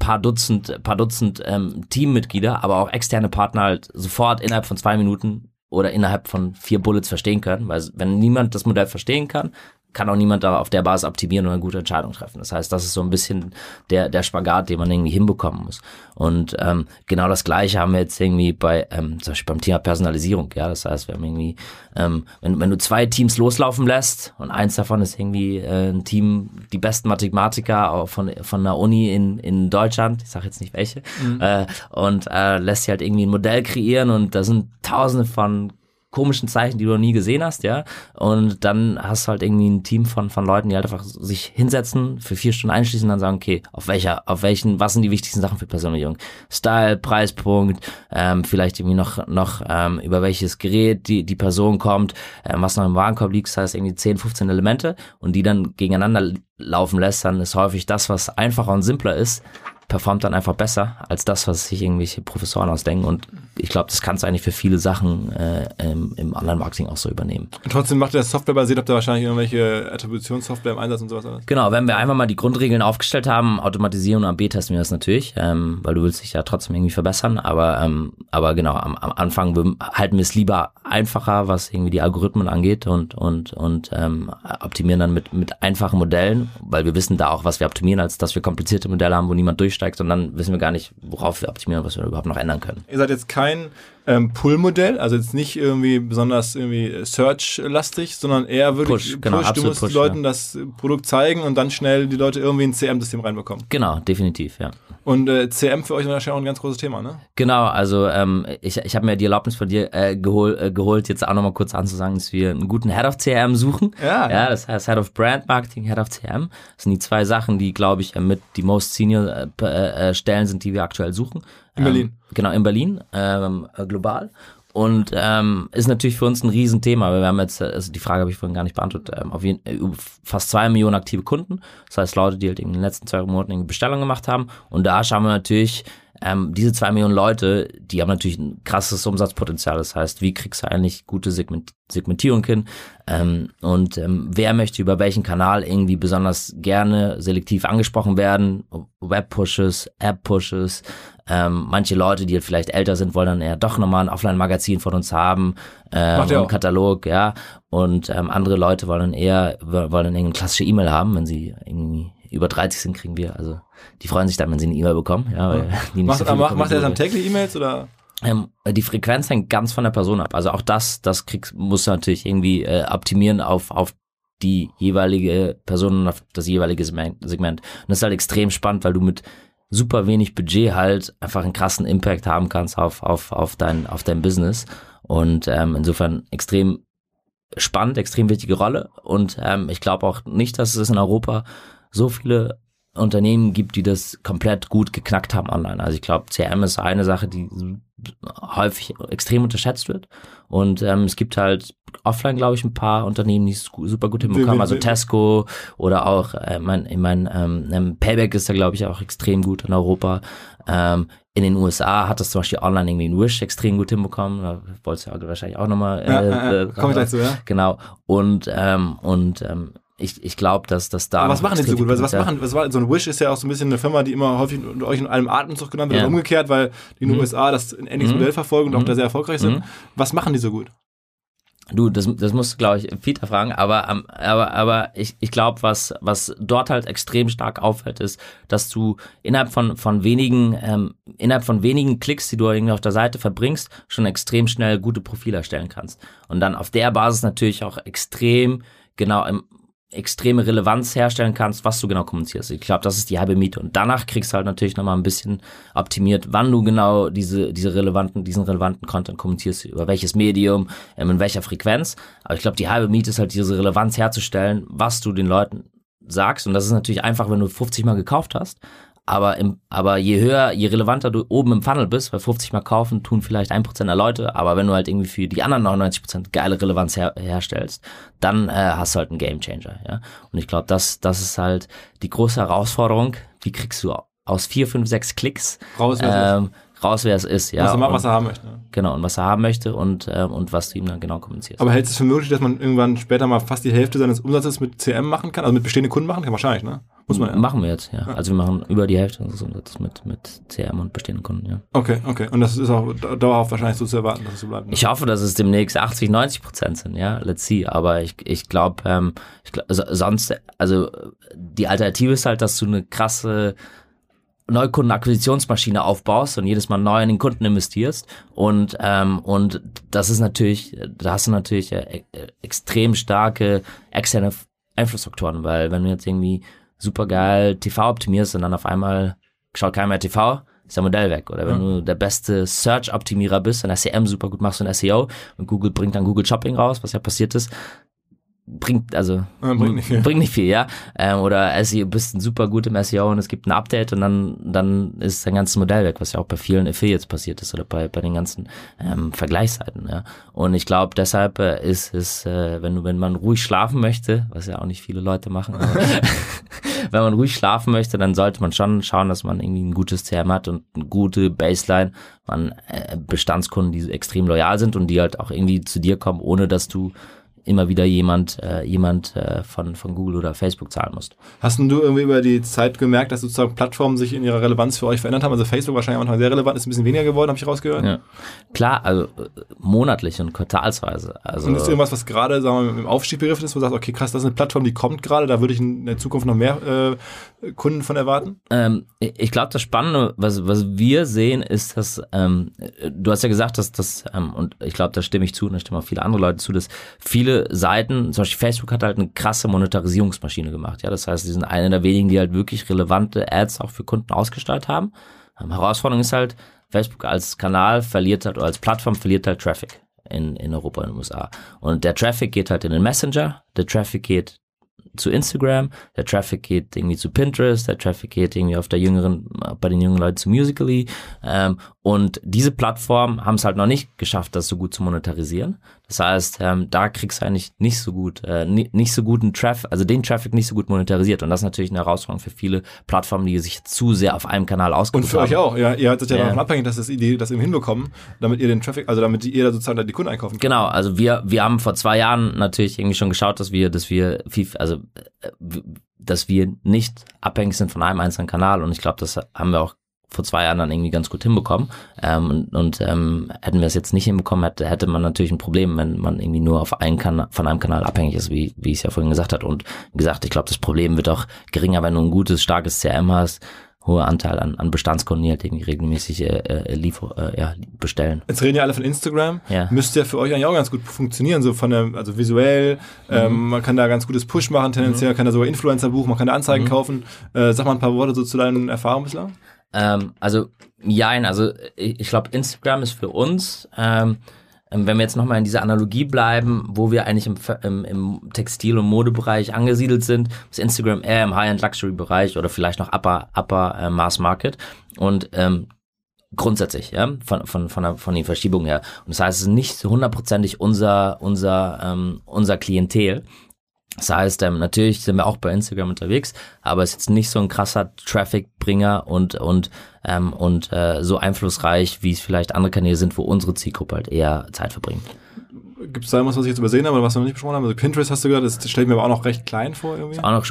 paar Dutzend, paar Dutzend ähm, Teammitglieder, aber auch externe Partner halt sofort innerhalb von zwei Minuten oder innerhalb von vier Bullets verstehen können, weil wenn niemand das Modell verstehen kann, kann auch niemand da auf der Basis optimieren und eine gute Entscheidung treffen. Das heißt, das ist so ein bisschen der, der Spagat, den man irgendwie hinbekommen muss. Und ähm, genau das Gleiche haben wir jetzt irgendwie bei, ähm, zum Beispiel beim Thema Personalisierung. Ja, das heißt, wir haben irgendwie, ähm, wenn, wenn du zwei Teams loslaufen lässt und eins davon ist irgendwie äh, ein Team, die besten Mathematiker von, von einer Uni in, in Deutschland, ich sage jetzt nicht welche, äh, und äh, lässt sich halt irgendwie ein Modell kreieren und da sind tausende von komischen Zeichen, die du noch nie gesehen hast, ja. Und dann hast du halt irgendwie ein Team von, von Leuten, die halt einfach sich hinsetzen, für vier Stunden einschließen und dann sagen, okay, auf welcher, auf welchen, was sind die wichtigsten Sachen für Personalisierung? Style, Preispunkt, ähm, vielleicht irgendwie noch, noch ähm, über welches Gerät die, die Person kommt, ähm, was noch im Warenkorb liegt, das heißt irgendwie 10, 15 Elemente und die dann gegeneinander laufen lässt, dann ist häufig das, was einfacher und simpler ist, performt dann einfach besser als das, was sich irgendwelche Professoren ausdenken. Und ich glaube, das kannst du eigentlich für viele Sachen äh, im, im Online-Marketing auch so übernehmen. Und trotzdem macht ihr das softwarebasiert, habt ihr wahrscheinlich irgendwelche Attributionssoftware im Einsatz und sowas alles? Genau, wenn wir einfach mal die Grundregeln aufgestellt haben, automatisieren und AB testen wir das natürlich, ähm, weil du willst dich ja trotzdem irgendwie verbessern. Aber, ähm, aber genau, am, am Anfang halten wir es lieber einfacher, was irgendwie die Algorithmen angeht und, und, und ähm, optimieren dann mit, mit einfachen Modellen, weil wir wissen da auch, was wir optimieren, als dass wir komplizierte Modelle haben, wo niemand durchsteigt und dann wissen wir gar nicht, worauf wir optimieren was wir überhaupt noch ändern können. Ihr seid jetzt kein ähm, Pull-Modell, also jetzt nicht irgendwie besonders irgendwie Search-lastig, sondern eher wirklich Push, genau, Du absolut musst Push, den Leuten ja. das Produkt zeigen und dann schnell die Leute irgendwie ins CM-System reinbekommen. Genau, definitiv, ja. Und äh, CM für euch ist wahrscheinlich auch ein ganz großes Thema, ne? Genau, also ähm, ich, ich habe mir die Erlaubnis von dir äh, gehol, äh, geholt, jetzt auch nochmal kurz anzusagen, dass wir einen guten Head of CRM suchen. Ja. Ja, das heißt Head of Brand Marketing, Head of CRM. Das sind die zwei Sachen, die, glaube ich, mit die most senior äh, äh, äh, Stellen sind, die wir aktuell suchen. In Berlin. Genau, in Berlin, ähm, äh, global. Und ähm, ist natürlich für uns ein Riesenthema, wir haben jetzt, äh, also die Frage habe ich vorhin gar nicht beantwortet, ähm, auf jeden, äh, fast zwei Millionen aktive Kunden. Das heißt Leute, die halt in den letzten zwei Monaten irgendwie Bestellungen gemacht haben. Und da schauen wir natürlich, ähm, diese zwei Millionen Leute, die haben natürlich ein krasses Umsatzpotenzial. Das heißt, wie kriegst du eigentlich gute Segment Segmentierung hin? Ähm, und ähm, wer möchte über welchen Kanal irgendwie besonders gerne selektiv angesprochen werden? Web-Pushes, App-Pushes. Ähm, manche Leute, die vielleicht älter sind, wollen dann eher doch nochmal ein Offline-Magazin von uns haben, ähm, einen Katalog, ja. Und ähm, andere Leute wollen dann eher, wollen dann irgendeine klassische E-Mail haben, wenn sie irgendwie über 30 sind, kriegen wir, also die freuen sich dann, wenn sie eine E-Mail bekommen. Ja, weil die nicht Macht, so viel macht, macht er dann täglich E-Mails oder? Ähm, die Frequenz hängt ganz von der Person ab. Also auch das, das kriegst, musst du natürlich irgendwie äh, optimieren auf, auf die jeweilige Person und auf das jeweilige Segment. Segment. Und das ist halt extrem spannend, weil du mit super wenig Budget halt einfach einen krassen Impact haben kannst auf, auf, auf dein, auf dein Business. Und ähm, insofern extrem spannend, extrem wichtige Rolle. Und ähm, ich glaube auch nicht, dass es in Europa so viele Unternehmen gibt, die das komplett gut geknackt haben online. Also ich glaube, CRM ist eine Sache, die häufig extrem unterschätzt wird. Und ähm, es gibt halt offline, glaube ich, ein paar Unternehmen, die es super gut hinbekommen. Also Tesco oder auch, äh, mein, ich mein, ähm, ähm, Payback ist da, glaube ich, auch extrem gut in Europa. Ähm, in den USA hat das zum Beispiel online irgendwie ein Wish extrem gut hinbekommen. Da wolltest du ja wahrscheinlich auch nochmal. Ja, ja, ja. Komm ich gleich zu, ja. Genau. Und, ähm, und ähm, ich, ich glaube, dass das da. Aber was machen die so gut? Was viel machen, was war, so ein Wish ist ja auch so ein bisschen eine Firma, die immer häufig unter euch in einem Atemzug genannt wird, Ja. umgekehrt, weil die in den Mhm. USA das ein ähnliches Mhm. Modell verfolgen und auch Mhm. da sehr erfolgreich sind. Mhm. Was machen die so gut? Du, das, das musst du, glaube ich, Peter fragen, aber, aber, aber ich, ich glaube, was, was dort halt extrem stark auffällt, ist, dass du innerhalb von, von wenigen, ähm, innerhalb von wenigen Klicks, die du irgendwie auf der Seite verbringst, schon extrem schnell gute Profile erstellen kannst. Und dann auf der Basis natürlich auch extrem, genau, im, extreme Relevanz herstellen kannst, was du genau kommunizierst. Ich glaube, das ist die halbe Miete. Und danach kriegst du halt natürlich nochmal ein bisschen optimiert, wann du genau diese, diese relevanten, diesen relevanten Content kommunizierst, über welches Medium, ähm, in welcher Frequenz. Aber ich glaube, die halbe Miete ist halt diese Relevanz herzustellen, was du den Leuten sagst. Und das ist natürlich einfach, wenn du 50 Mal gekauft hast. Aber, im, aber je höher, je relevanter du oben im Funnel bist, weil 50 Mal kaufen tun vielleicht 1% der Leute, aber wenn du halt irgendwie für die anderen 99% geile Relevanz her, herstellst, dann äh, hast du halt einen Gamechanger. Ja? Und ich glaube, das, das ist halt die große Herausforderung. Wie kriegst du aus vier, fünf, sechs Klicks Raus, wer es ist. ähm, raus, wer es ist? Ja, was, er, ma- und, was er haben möchte. ne? genau, und was er haben möchte und, ähm, und was du ihm dann genau kommunizierst. Aber hältst du es für möglich, dass man irgendwann später mal fast die Hälfte seines Umsatzes mit CM machen kann? Also mit bestehenden Kunden machen kann? Wahrscheinlich, ne? Muss man ja. Machen wir jetzt, ja. Also wir machen über die Hälfte unseres Umsatzes mit, mit CRM und bestehenden Kunden, ja. Okay, okay. Und das ist auch dau- dauerhaft wahrscheinlich so zu erwarten, dass es so bleibt. Ne? Ich hoffe, dass es demnächst 80, 90 Prozent sind, ja. Let's see. Aber ich, ich glaube, ähm, ich glaub, so- sonst, also die Alternative ist halt, dass du eine krasse Neukundenakquisitionsmaschine aufbaust und jedes Mal neu in den Kunden investierst und ähm, und das ist natürlich, da hast du natürlich äh, äh, extrem starke externe Einflussfaktoren, weil wenn du jetzt irgendwie supergeil TV optimierst und dann auf einmal schaut keiner mehr TV, ist der Modell weg. Oder wenn Ja. du der beste Search-Optimierer bist und SEM super gut machst und SEO und Google bringt dann Google Shopping raus, was ja passiert ist, bringt also Ja, bringt nicht viel. bringt nicht viel, ja. Ähm, oder SEO bist ein super gut im SEO und es gibt ein Update und dann dann ist dein ganzes Modell weg, was ja auch bei vielen Affiliates passiert ist oder bei bei den ganzen ähm, Vergleichsseiten, ja. Und ich glaube, deshalb äh, ist es, äh, wenn du wenn man ruhig schlafen möchte, was ja auch nicht viele Leute machen, wenn man ruhig schlafen möchte, dann sollte man schon schauen, dass man irgendwie ein gutes CRM hat und eine gute Baseline, man äh, Bestandskunden, die extrem loyal sind und die halt auch irgendwie zu dir kommen, ohne dass du immer wieder jemand äh, jemand äh, von von Google oder Facebook zahlen musst. Hast du irgendwie über die Zeit gemerkt, dass sozusagen Plattformen sich in ihrer Relevanz für euch verändert haben? Also Facebook wahrscheinlich am Anfang sehr relevant, ist ein bisschen weniger geworden, habe ich rausgehört. Ja. Klar, also äh, monatlich und quartalsweise. Also Und ist irgendwas, was gerade, sagen wir mal, im Aufstieg begriffen ist, wo du sagst, okay, krass, das ist eine Plattform, die kommt gerade, da würde ich in der Zukunft noch mehr äh, Kunden von erwarten? Ähm, ich glaube, das Spannende, was, was wir sehen, ist, dass ähm, du hast ja gesagt, dass das, ähm, und ich glaube, da stimme ich zu und da stimmen auch viele andere Leute zu, dass viele Seiten, zum Beispiel Facebook hat halt eine krasse Monetarisierungsmaschine gemacht. Ja, das heißt, sie sind eine der wenigen, die halt wirklich relevante Ads auch für Kunden ausgestellt haben. Ähm, Herausforderung ist halt, Facebook als Kanal verliert halt, oder als Plattform verliert halt Traffic in, in Europa und in den USA. Und der Traffic geht halt in den Messenger, der Traffic geht zu Instagram, der Traffic geht irgendwie zu Pinterest, der Traffic geht irgendwie auf der jüngeren, bei den jungen Leuten zu Musically. Ähm, und diese Plattformen haben es halt noch nicht geschafft, das so gut zu monetarisieren. Das heißt, ähm, da kriegst du eigentlich nicht so gut, äh, nicht, so guten Traffic, also den Traffic nicht so gut monetarisiert. Und das ist natürlich eine Herausforderung für viele Plattformen, die sich zu sehr auf einem Kanal ausgeruht Und für haben. euch auch, ja. Ihr seid ja, Ja. davon abhängig, dass das Idee das eben hinbekommen, damit ihr den Traffic, also damit ihr da sozusagen die Kunden einkaufen könnt. Genau, also wir, wir haben vor zwei Jahren natürlich irgendwie schon geschaut, dass wir, dass wir viel, also äh, dass wir nicht abhängig sind von einem einzelnen Kanal und ich glaube, das haben wir auch vor zwei Jahren dann irgendwie ganz gut hinbekommen. Ähm, und und ähm, hätten wir es jetzt nicht hinbekommen, hätte, hätte man natürlich ein Problem, wenn man irgendwie nur auf einen Kanal, von einem Kanal abhängig ist, wie, wie ich es ja vorhin gesagt hat. Und gesagt, ich glaube, das Problem wird auch geringer, wenn du ein gutes, starkes CRM hast, hoher Anteil an, an Bestandskunden, die halt irgendwie regelmäßig äh, äh, liefer, äh, ja, bestellen. Jetzt reden ja alle von Instagram. Ja. Müsste ja für euch eigentlich auch ganz gut funktionieren, so von der, also visuell. Ähm, man kann da ganz gutes Push machen, tendenziell, kann da sogar Influencer buchen, man kann da Anzeigen kaufen. Äh, sag mal ein paar Worte so zu deinen Erfahrungen bislang. Ähm, also, jein, also ich, ich glaube, Instagram ist für uns, ähm, ähm, wenn wir jetzt nochmal in dieser Analogie bleiben, wo wir eigentlich im, im, im Textil- und Modebereich angesiedelt sind, ist Instagram eher im High-End-Luxury-Bereich oder vielleicht noch Upper, Upper äh, Mass Market. Und ähm, grundsätzlich, ja, von, von, von, der, von den Verschiebungen her. Und das heißt, es ist nicht hundertprozentig unser, unser, ähm, unser Klientel. Das heißt, ähm, natürlich sind wir auch bei Instagram unterwegs, aber es ist jetzt nicht so ein krasser Traffic-Bringer und und ähm, und äh, so einflussreich, wie es vielleicht andere Kanäle sind, wo unsere Zielgruppe halt eher Zeit verbringt. Gibt es da irgendwas, was ich jetzt übersehen habe oder was wir noch nicht besprochen haben? Also Pinterest hast du gehört, das stelle ich mir aber auch noch recht klein vor irgendwie. Auch noch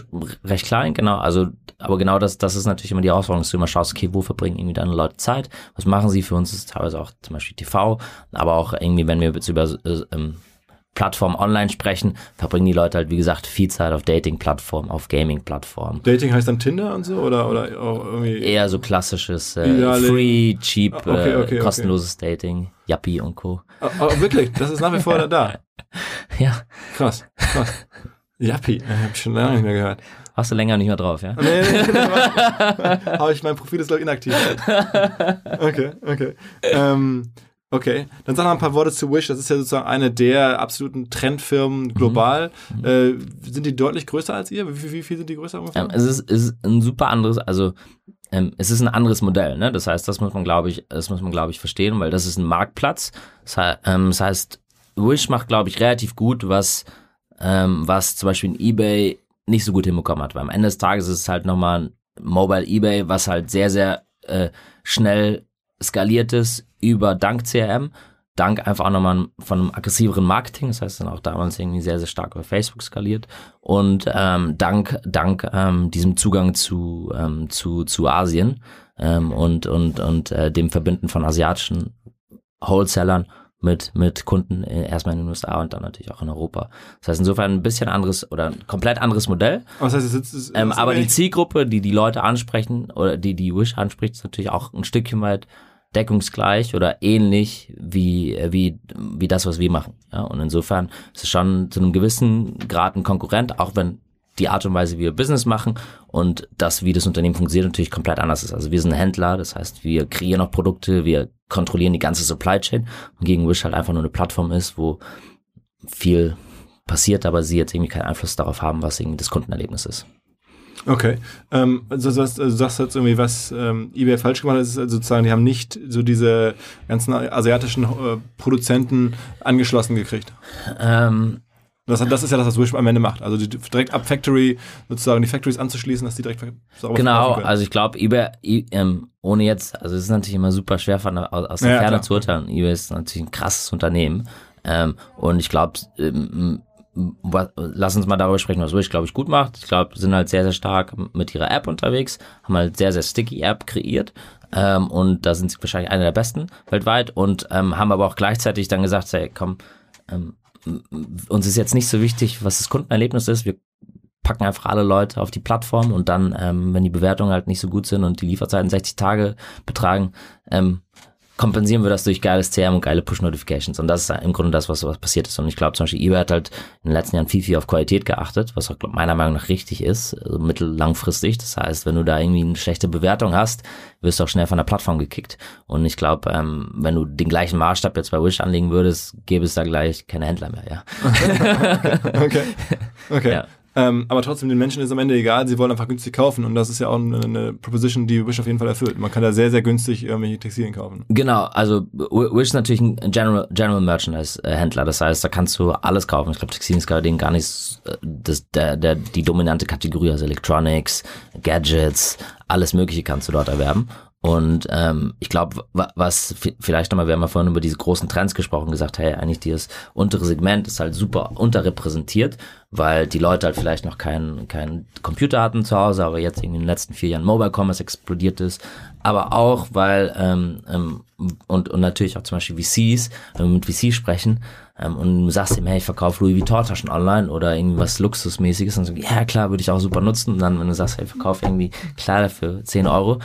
recht klein, genau. Also, aber genau das, das ist natürlich immer die Herausforderung, dass du immer schaust, okay, wo verbringen irgendwie deine Leute Zeit? Was machen sie? Für uns ist es teilweise auch zum Beispiel TV, aber auch irgendwie, wenn wir jetzt über äh, ähm, Plattformen online sprechen, verbringen die Leute halt, wie gesagt, viel Zeit auf Dating-Plattformen, auf Gaming-Plattformen. Dating heißt dann Tinder und so oder, oder irgendwie. Eher so klassisches äh, Free, Cheap, Ah, okay, äh, okay, okay. kostenloses Dating, Yuppie und Co. Oh, oh, wirklich, das ist nach wie vor da. Ja, Krass, krass. Yappi, äh, hab ich schon lange nicht mehr gehört. warst du länger nicht mehr drauf, ja? Nee, nee, nee, aber ich mein Profil ist glaube ich inaktiv. Okay, okay. Ähm, okay, dann sag noch ein paar Worte zu Wish. Das ist ja sozusagen eine der absoluten Trendfirmen global. Äh, sind die deutlich größer als ihr? Wie, wie, wie viel sind die größer ungefähr? Ähm, es, ist, es ist ein super anderes, also ähm, es ist ein anderes Modell, ne? Das heißt, das muss man, glaube ich, das muss man, glaube ich, verstehen, weil das ist ein Marktplatz. Das, ähm, das heißt, Wish macht, glaube ich, relativ gut, was, ähm, was zum Beispiel in eBay nicht so gut hinbekommen hat. Weil am Ende des Tages ist es halt nochmal ein Mobile eBay, was halt sehr, sehr äh, schnell skaliert ist über dank CRM, dank einfach auch nochmal von einem aggressiveren Marketing, das heißt dann auch damals irgendwie sehr, sehr stark über Facebook skaliert. Und ähm, dank, dank ähm, diesem Zugang zu, ähm, zu, zu Asien ähm, und, und, und äh, dem Verbinden von asiatischen Wholesalern mit, mit Kunden äh, erstmal in den USA und dann natürlich auch in Europa. Das heißt insofern ein bisschen anderes oder ein komplett anderes Modell. Aber das heißt, es ist, es Ähm, aber die Zielgruppe, die die Leute ansprechen oder die die Wish anspricht, ist natürlich auch ein Stückchen weit deckungsgleich oder ähnlich wie äh, wie wie das, was wir machen. Ja, und insofern ist es schon zu einem gewissen Grad ein Konkurrent, auch wenn die Art und Weise, wie wir Business machen und das, wie das Unternehmen funktioniert, natürlich komplett anders ist. Also wir sind Händler, das heißt, wir kreieren auch Produkte, wir kontrollieren die ganze Supply Chain und gegen Wish halt einfach nur eine Plattform ist, wo viel passiert, aber sie jetzt irgendwie keinen Einfluss darauf haben, was irgendwie das Kundenerlebnis ist. Okay. Ähm, also, du sagst, also, sagst jetzt irgendwie, was ähm, eBay falsch gemacht hat, ist also sozusagen, die haben nicht so diese ganzen asiatischen äh, Produzenten angeschlossen gekriegt. Ähm, Das, das ist ja das, was Wish am Ende macht. Also die, direkt ab Factory sozusagen die Factories anzuschließen, dass die direkt sauber Genau, also ich glaube, eBay, I- ähm, ohne jetzt, also es ist natürlich immer super schwer von aus, aus der Ja, Ferne klar. zu urteilen. eBay ist natürlich ein krasses Unternehmen. Ähm, und ich glaube, ähm, lass uns mal darüber sprechen, was Wish, glaube ich, gut macht. Ich glaube, sind halt sehr, sehr stark mit ihrer App unterwegs, haben halt sehr, sehr sticky App kreiert. Ähm, und da sind sie wahrscheinlich eine der besten weltweit und ähm, haben aber auch gleichzeitig dann gesagt, hey, komm, ähm, uns ist jetzt nicht so wichtig, was das Kundenerlebnis ist. Wir packen einfach alle Leute auf die Plattform und dann, ähm, wenn die Bewertungen halt nicht so gut sind und die Lieferzeiten 60 Tage betragen, ähm, kompensieren wir das durch geiles CRM und geile Push-Notifications. Und das ist im Grunde das, was, was passiert ist. Und ich glaube zum Beispiel, eBay hat halt in den letzten Jahren viel, viel auf Qualität geachtet, was auch glaub, meiner Meinung nach richtig ist, also mittellangfristig. Das heißt, wenn du da irgendwie eine schlechte Bewertung hast, wirst du auch schnell von der Plattform gekickt. Und ich glaube, ähm, wenn du den gleichen Maßstab jetzt bei Wish anlegen würdest, gäbe es da gleich keine Händler mehr, ja. okay. Okay. Ja. Ähm, aber trotzdem, den Menschen ist am Ende egal, sie wollen einfach günstig kaufen und das ist ja auch eine, eine Proposition, die Wish auf jeden Fall erfüllt. Man kann da sehr, sehr günstig irgendwelche Textilien kaufen. Genau, also Wish ist natürlich ein General, General Merchandise äh, das heißt, da kannst du alles kaufen. Ich glaube, Textilien ist gerade gar nicht äh, das, der, der, die dominante Kategorie, also Electronics, Gadgets, alles Mögliche kannst du dort erwerben. Und ähm, ich glaube, was vielleicht nochmal, wir haben ja vorhin über diese großen Trends gesprochen, gesagt, hey, eigentlich dieses untere Segment ist halt super unterrepräsentiert, weil die Leute halt vielleicht noch keinen keinen Computer hatten zu Hause, aber jetzt in den letzten vier Jahren Mobile Commerce explodiert ist. Aber auch, weil, ähm, ähm, und, und natürlich auch zum Beispiel VCs, wenn wir mit VCs sprechen, ähm, und du sagst ihm, hey, ich verkaufe Louis Vuitton Taschen online oder irgendwas Luxusmäßiges, dann so, ja klar, würde ich auch super nutzen. Und dann, wenn du sagst, hey, ich verkaufe irgendwie Kleider für 10 Euro,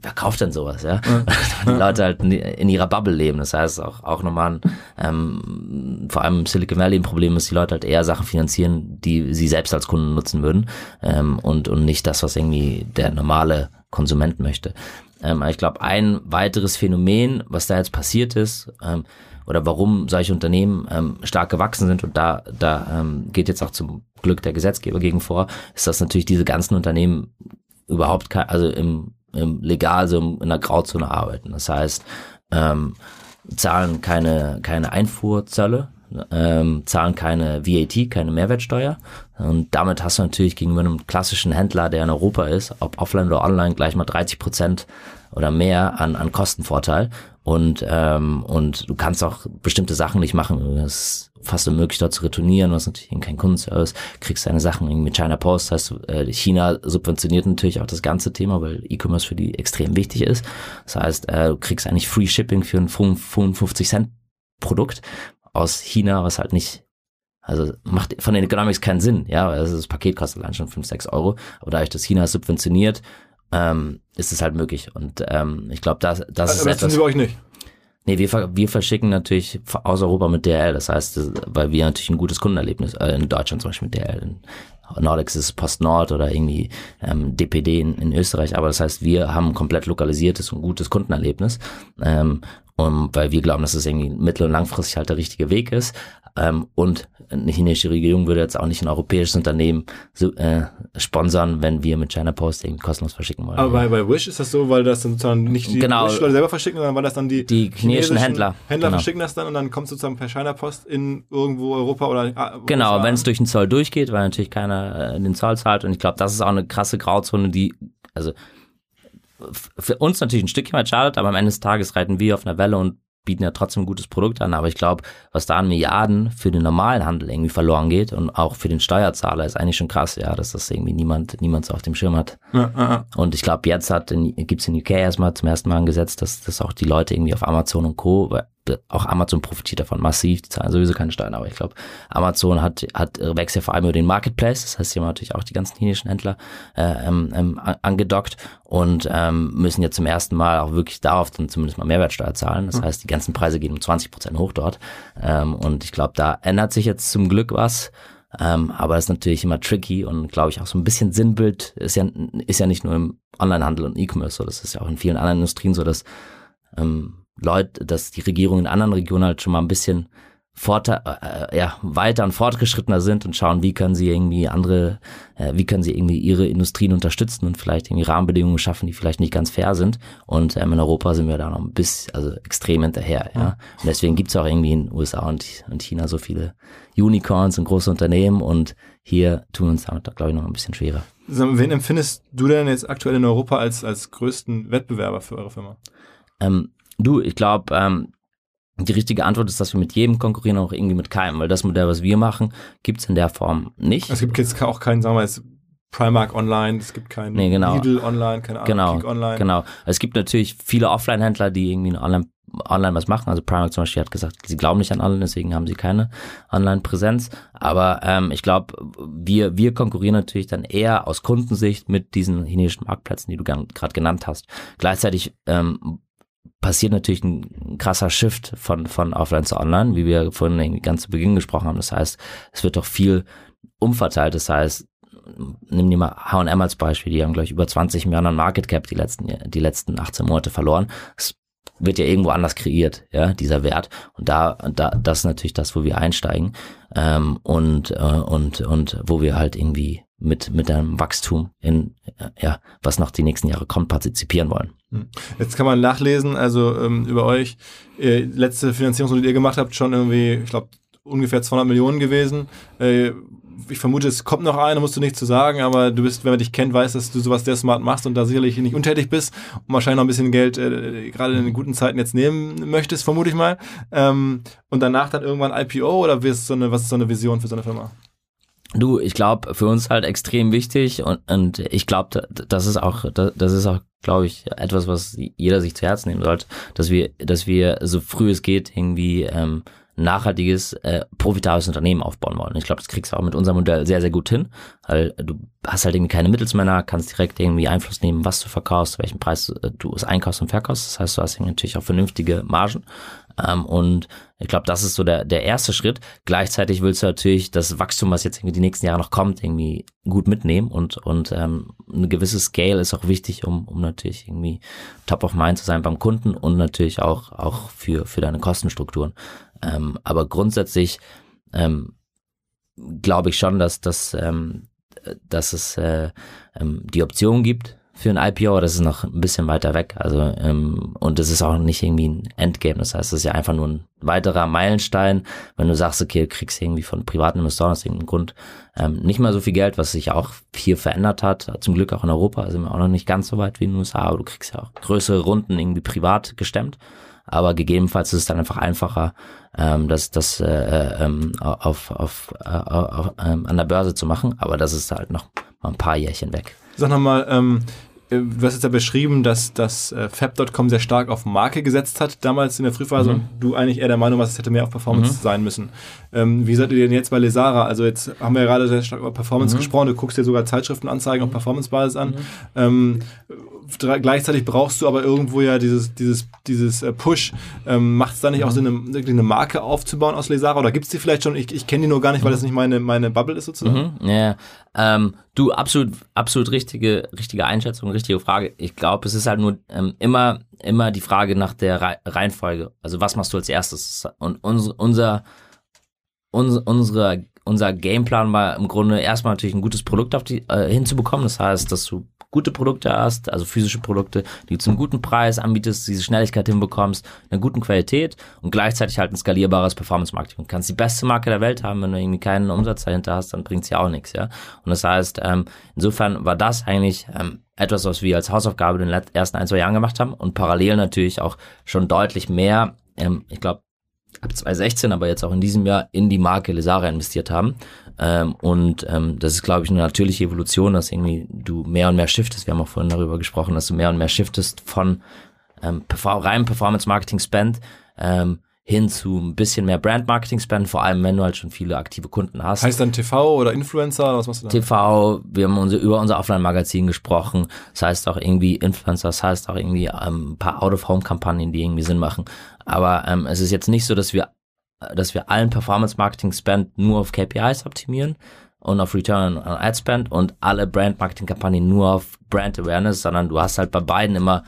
wer kauft denn sowas, ja? ja. die Leute halt in ihrer Bubble leben. Das heißt auch, auch nochmal, ähm, vor allem im Silicon Valley ein Problem ist, die Leute halt eher Sachen finanzieren, die sie selbst als Kunden nutzen würden ähm, und, und nicht das, was irgendwie der normale Konsument möchte. Ähm, ich glaube, ein weiteres Phänomen, was da jetzt passiert ist, ähm, oder warum solche Unternehmen ähm, stark gewachsen sind und da, da ähm, geht jetzt auch zum Glück der Gesetzgeber gegen vor, ist, dass natürlich diese ganzen Unternehmen überhaupt kein, also im ähm, legal so in der Grauzone arbeiten. Das heißt, ähm, zahlen keine, keine Einfuhrzölle, ähm, zahlen keine VAT, keine Mehrwertsteuer. Und damit hast du natürlich gegenüber einem klassischen Händler, der in Europa ist, ob offline oder online, gleich mal 30 Prozent oder mehr an, an Kostenvorteil. Und, ähm, und du kannst auch bestimmte Sachen nicht machen. Das fast unmöglich dort zu retournieren, hast natürlich kein Kundenservice, kriegst deine Sachen irgendwie mit China Post, heißt, äh, China subventioniert natürlich auch das ganze Thema, weil E-Commerce für die extrem wichtig ist. Das heißt, äh, du kriegst eigentlich Free Shipping für ein 55 Cent Produkt aus China, was halt nicht also macht von den Economics keinen Sinn, ja, also das Paket kostet allein schon 5, 6 Euro, aber dadurch, dass China subventioniert, ähm, ist es halt möglich. Und ähm, ich glaube, das, das ist aber etwas. Sie bei euch nicht. Nee, wir, wir verschicken natürlich aus Europa mit DRL. Das heißt, weil wir natürlich ein gutes Kundenerlebnis, äh, in Deutschland zum Beispiel mit DRL, in Nordex ist Post Nord oder irgendwie ähm, DPD in, in Österreich. Aber das heißt, wir haben ein komplett lokalisiertes und gutes Kundenerlebnis. Ähm, um, weil wir glauben, dass es irgendwie mittel- und langfristig halt der richtige Weg ist. Ähm, und eine chinesische Regierung würde jetzt auch nicht ein europäisches Unternehmen so, äh, sponsern, wenn wir mit China Post irgendwie kostenlos verschicken wollen. Aber bei, bei Wish ist das so, weil das dann sozusagen nicht die Genau. Wish-Leute selber verschicken, sondern weil das dann die, Die chinesischen Händler. Händler Genau. verschicken das dann und dann kommt sozusagen per China Post in irgendwo Europa oder ah, Genau, wenn es durch den Zoll durchgeht, weil natürlich keiner äh, den Zoll zahlt. Und ich glaube, das ist auch eine krasse Grauzone, die, also für uns natürlich ein Stückchen weit schadet, aber am Ende des Tages reiten wir auf einer Welle und bieten ja trotzdem ein gutes Produkt an. Aber ich glaube, was da an Milliarden für den normalen Handel irgendwie verloren geht und auch für den Steuerzahler ist eigentlich schon krass, ja, dass das irgendwie niemand, niemand so auf dem Schirm hat. Ja, ja. Und ich glaube, jetzt hat in, gibt's in UK erstmal zum ersten Mal ein Gesetz, dass, dass auch die Leute irgendwie auf Amazon und Co., auch Amazon profitiert davon massiv, die zahlen sowieso keine Steuern, aber ich glaube, Amazon hat, hat wächst ja vor allem über den Marketplace, das heißt, hier haben natürlich auch die ganzen chinesischen Händler äh, ähm, ähm, an- angedockt und ähm, müssen jetzt zum ersten Mal auch wirklich darauf dann zumindest mal Mehrwertsteuer zahlen. Das heißt, die ganzen Preise gehen um 20 Prozent hoch dort. Ähm, und ich glaube, da ändert sich jetzt zum Glück was. Ähm, aber das ist natürlich immer tricky und glaube ich auch so ein bisschen Sinnbild ist ja, ist ja nicht nur im Onlinehandel und E-Commerce so, das ist ja auch in vielen anderen Industrien so, dass ähm, Leute, dass die Regierungen in anderen Regionen halt schon mal ein bisschen Vorteil, äh, ja, weiter und fortgeschrittener sind und schauen, wie können sie irgendwie andere, äh, wie können sie irgendwie ihre Industrien unterstützen und vielleicht irgendwie Rahmenbedingungen schaffen, die vielleicht nicht ganz fair sind. Und ähm, in Europa sind wir da noch ein bisschen, also extrem hinterher, ja. Und deswegen gibt's auch irgendwie in USA und, und China so viele Unicorns und große Unternehmen und hier tun wir uns damit, glaube ich, noch ein bisschen schwerer. Wen empfindest du denn jetzt aktuell in Europa als, als größten Wettbewerber für eure Firma? Ähm, du, ich glaube, ähm, die richtige Antwort ist, dass wir mit jedem konkurrieren, auch irgendwie mit keinem, weil das Modell, was wir machen, gibt's in der Form nicht. Es gibt jetzt auch keinen, sagen wir jetzt, Primark online, es gibt keinen Nee, genau. Lidl online, keine Ahnung, Genau, Peak online. genau. Es gibt natürlich viele Offline-Händler, die irgendwie online, online was machen. Also Primark zum Beispiel hat gesagt, sie glauben nicht an online, deswegen haben sie keine Online-Präsenz. Aber ähm, ich glaube, wir, wir konkurrieren natürlich dann eher aus Kundensicht mit diesen chinesischen Marktplätzen, die du gerade genannt hast. Gleichzeitig ähm, passiert natürlich ein krasser Shift von, von Offline zu Online, wie wir vorhin ganz zu Beginn gesprochen haben. Das heißt, es wird doch viel umverteilt. Das heißt, nimm dir mal H&M als Beispiel, die haben gleich über 20 Millionen Market Cap die letzten, die letzten 18 Monate verloren. Das wird ja irgendwo anders kreiert, ja, dieser Wert. Und da, da, das ist natürlich das, wo wir einsteigen ähm, und, äh, und, und wo wir halt irgendwie mit, mit einem Wachstum in, ja, was noch die nächsten Jahre kommt, partizipieren wollen. Hm. Jetzt kann man nachlesen, also ähm, über euch, äh, letzte Finanzierungsrunde, die ihr gemacht habt, schon irgendwie, ich glaube, ungefähr 200 Millionen gewesen. Äh, ich vermute, es kommt noch eine, musst du nichts zu sagen, aber du bist, wenn man dich kennt, weiß, dass du sowas der smart machst und da sicherlich nicht untätig bist und wahrscheinlich noch ein bisschen Geld äh, gerade in den guten Zeiten jetzt nehmen möchtest, vermute ich mal. Ähm, und danach dann irgendwann IPO oder wirst so eine, was ist so eine Vision für so eine Firma? Du, ich glaube, für uns halt extrem wichtig und, und ich glaube, das ist auch, das ist auch, glaube ich, etwas, was jeder sich zu Herzen nehmen sollte, dass wir, dass wir so früh es geht irgendwie ähm, nachhaltiges, äh, profitables Unternehmen aufbauen wollen. Ich glaube, das kriegst du auch mit unserem Modell sehr, sehr gut hin, weil du hast halt irgendwie keine Mittelsmänner, kannst direkt irgendwie Einfluss nehmen, was du verkaufst, welchen Preis äh, du es einkaufst und verkaufst. Das heißt, du hast natürlich auch vernünftige Margen. Ähm, und ich glaube, das ist so der, der erste Schritt. Gleichzeitig willst du natürlich das Wachstum, was jetzt irgendwie die nächsten Jahre noch kommt, irgendwie gut mitnehmen und, und ähm, eine gewisse Scale ist auch wichtig, um, um natürlich irgendwie top of mind zu sein beim Kunden und natürlich auch, auch für, für deine Kostenstrukturen. Ähm, aber grundsätzlich ähm, glaube ich schon, dass, dass, ähm, dass es äh, ähm, die Option gibt, für ein IPO, das ist noch ein bisschen weiter weg. Also ähm, und es ist auch nicht irgendwie ein Endgame. Das heißt, es ist ja einfach nur ein weiterer Meilenstein, wenn du sagst, okay, du kriegst irgendwie von privaten Investoren aus irgendeinem Grund ähm, nicht mal so viel Geld, was sich auch viel verändert hat. Zum Glück auch in Europa sind wir auch noch nicht ganz so weit wie in den USA, aber du kriegst ja auch größere Runden irgendwie privat gestemmt. Aber gegebenenfalls ist es dann einfach einfacher, ähm, das, das äh, äh ähm, auf, auf, äh, auf, ähm, an der Börse zu machen. Aber das ist halt noch mal ein paar Jährchen weg. Sag nochmal, ähm, äh, du hast jetzt ja beschrieben, dass, dass äh, Fab.com sehr stark auf Marke gesetzt hat, damals in der Frühphase, mhm. und du eigentlich eher der Meinung warst, es hätte mehr auf Performance mhm. sein müssen. Ähm, wie seid ihr denn jetzt bei Lesara? Also jetzt haben wir ja gerade sehr stark über Performance mhm. gesprochen, du guckst dir sogar Zeitschriftenanzeigen auf Performance-Basis an. Mhm. Ähm, gleichzeitig brauchst du aber irgendwo ja dieses, dieses, dieses äh, Push. Ähm, Macht es da nicht auch Sinn, eine, eine Marke aufzubauen aus Lesara? Oder gibt es die vielleicht schon? Ich, ich kenne die nur gar nicht, weil das nicht meine, meine Bubble ist sozusagen. Mhm, ja, ähm, du, absolut, absolut richtige, richtige Einschätzung, richtige Frage. Ich glaube, es ist halt nur ähm, immer, immer die Frage nach der Reihenfolge. Also was machst du als erstes? Und unser, unser, unser, unsere, unser Gameplan war im Grunde erstmal natürlich ein gutes Produkt auf die, äh, hinzubekommen. Das heißt, dass du gute Produkte hast, also physische Produkte, die zu einem guten Preis anbietest, diese Schnelligkeit hinbekommst, eine guten Qualität und gleichzeitig halt ein skalierbares Performance-Marketing. Du kannst die beste Marke der Welt haben, wenn du irgendwie keinen Umsatz dahinter hast, dann bringt's ja auch nichts, ja. Und das heißt, ähm, insofern war das eigentlich ähm, etwas, was wir als Hausaufgabe in den ersten ein, zwei Jahren gemacht haben und parallel natürlich auch schon deutlich mehr, ähm, ich glaube, ab 2016, aber jetzt auch in diesem Jahr in die Marke Lesara investiert haben. Ähm, und ähm, das ist, glaube ich, eine natürliche Evolution, dass irgendwie du mehr und mehr shiftest. Wir haben auch vorhin darüber gesprochen, dass du mehr und mehr shiftest von ähm, reinem Performance-Marketing-Spend ähm, hin zu ein bisschen mehr Brand-Marketing-Spend, vor allem wenn du halt schon viele aktive Kunden hast. Heißt dann TV oder Influencer oder was machst du da? TV, wir haben unser, über unser Offline-Magazin gesprochen, das heißt auch irgendwie Influencer, das heißt auch irgendwie ähm, ein paar Out-of-Home-Kampagnen, die irgendwie Sinn machen. Aber ähm, es ist jetzt nicht so, dass wir dass wir allen Performance-Marketing-Spend nur auf KPIs optimieren und auf Return on Ad Spend und alle Brand-Marketing-Kampagnen nur auf Brand Awareness, sondern du hast halt bei beiden immer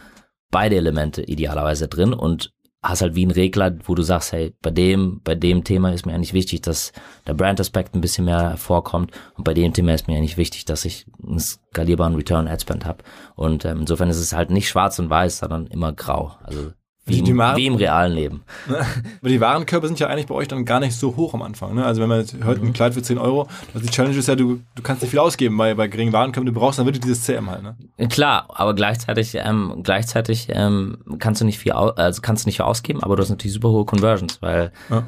beide Elemente idealerweise drin und hast halt wie ein Regler, wo du sagst, hey, bei dem, bei dem Thema ist mir eigentlich wichtig, dass der Brand-Aspekt ein bisschen mehr vorkommt und bei dem Thema ist mir eigentlich wichtig, dass ich einen skalierbaren Return Ad Spend habe. Und ähm, insofern ist es halt nicht schwarz und weiß, sondern immer grau. Also wie, die, Waren, wie im realen Leben. Aber die Warenkörbe sind ja eigentlich bei euch dann gar nicht so hoch am Anfang. Ne? Also wenn man hört, ein mhm. Kleid für 10 Euro, also die Challenge ist ja, du, du kannst nicht viel ausgeben bei, bei geringen Warenkörben, du brauchst dann wirklich dieses CM halt. Ne? Klar, aber gleichzeitig, ähm, gleichzeitig ähm, kannst du nicht viel, also kannst du nicht viel ausgeben, aber du hast natürlich super hohe Conversions, weil ja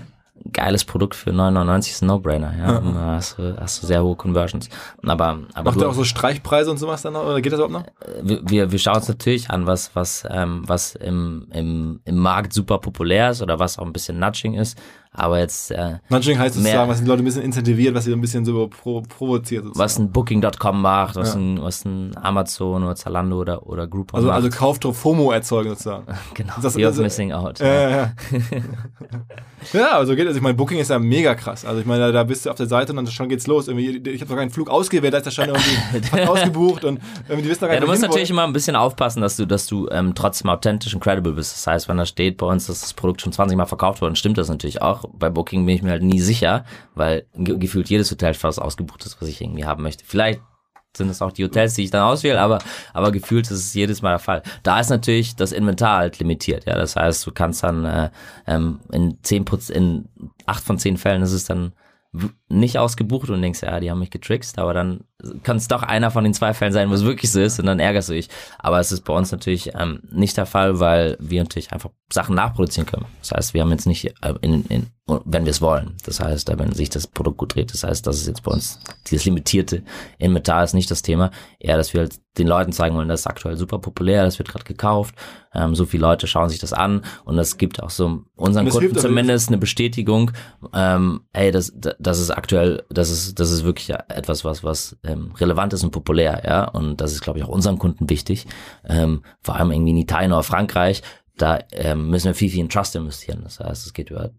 geiles Produkt für 9,99 ist ein No-Brainer. Ja? ja. hast, du, hast du sehr hohe Conversions. Aber, aber Macht ihr auch so Streichpreise und sowas dann noch? Oder geht das überhaupt noch? Wir, wir, wir schauen uns natürlich an, was, was, ähm, was im, im, im Markt super populär ist oder was auch ein bisschen Nudging ist. Aber jetzt. Äh, Nudging heißt sozusagen, was die Leute ein bisschen incentiviert, was sie ein bisschen so pro, provoziert sozusagen. was ein Booking.com macht, was, Ja. ein, was ein Amazon oder Zalando oder, oder Groupon also, macht. also Kaufdruck, FOMO erzeugen sozusagen. genau, das- of also- Missing Out. Ja, ja, ja. ja, also geht, also ich meine, Booking ist ja mega krass. Also ich meine, da, da bist du auf der Seite und dann schon geht's los. Irgendwie, ich habe noch keinen Flug ausgewählt, da ist das schon irgendwie ausgebucht und irgendwie, die wissen noch gar Ja, nicht, du musst natürlich immer ein bisschen aufpassen, dass du, dass du ähm, trotzdem authentisch und credible bist. Das heißt, wenn da steht bei uns, dass das Produkt schon 20 Mal verkauft wurde, stimmt das natürlich auch. Bei Booking bin ich mir halt nie sicher, weil ge gefühlt jedes Hotel fast ausgebucht ist, was ich irgendwie haben möchte. Vielleicht sind es auch die Hotels, die ich dann auswähle, aber, aber gefühlt ist es jedes Mal der Fall. Da ist natürlich das Inventar halt limitiert, ja. Das heißt, du kannst dann äh, ähm, in zehn in acht von zehn Fällen ist es dann nicht ausgebucht und denkst, ja, die haben mich getrickst, aber dann kann es doch einer von den zwei Fällen sein, wo es wirklich so ist und dann ärgerst du dich. Aber es ist bei uns natürlich ähm, nicht der Fall, weil wir natürlich einfach Sachen nachproduzieren können. Das heißt, wir haben jetzt nicht, äh, in, in, wenn wir es wollen. Das heißt, wenn sich das Produkt gut dreht. Das heißt, das ist jetzt bei uns, dieses limitierte Inventar ist nicht das Thema. Eher, dass wir halt den Leuten zeigen wollen, das ist aktuell super populär, das wird gerade gekauft. Ähm, so viele Leute schauen sich das an und das gibt auch so unseren Kunden zumindest eine Bestätigung, ähm, ey, das, das ist aktuell, das ist, das ist wirklich etwas, was, was ähm, relevant ist und populär, ja. Und das ist, glaube ich, auch unseren Kunden wichtig. Ähm, vor allem irgendwie in Italien oder Frankreich, da ähm, müssen wir viel, viel in Trust investieren. Das heißt, es geht über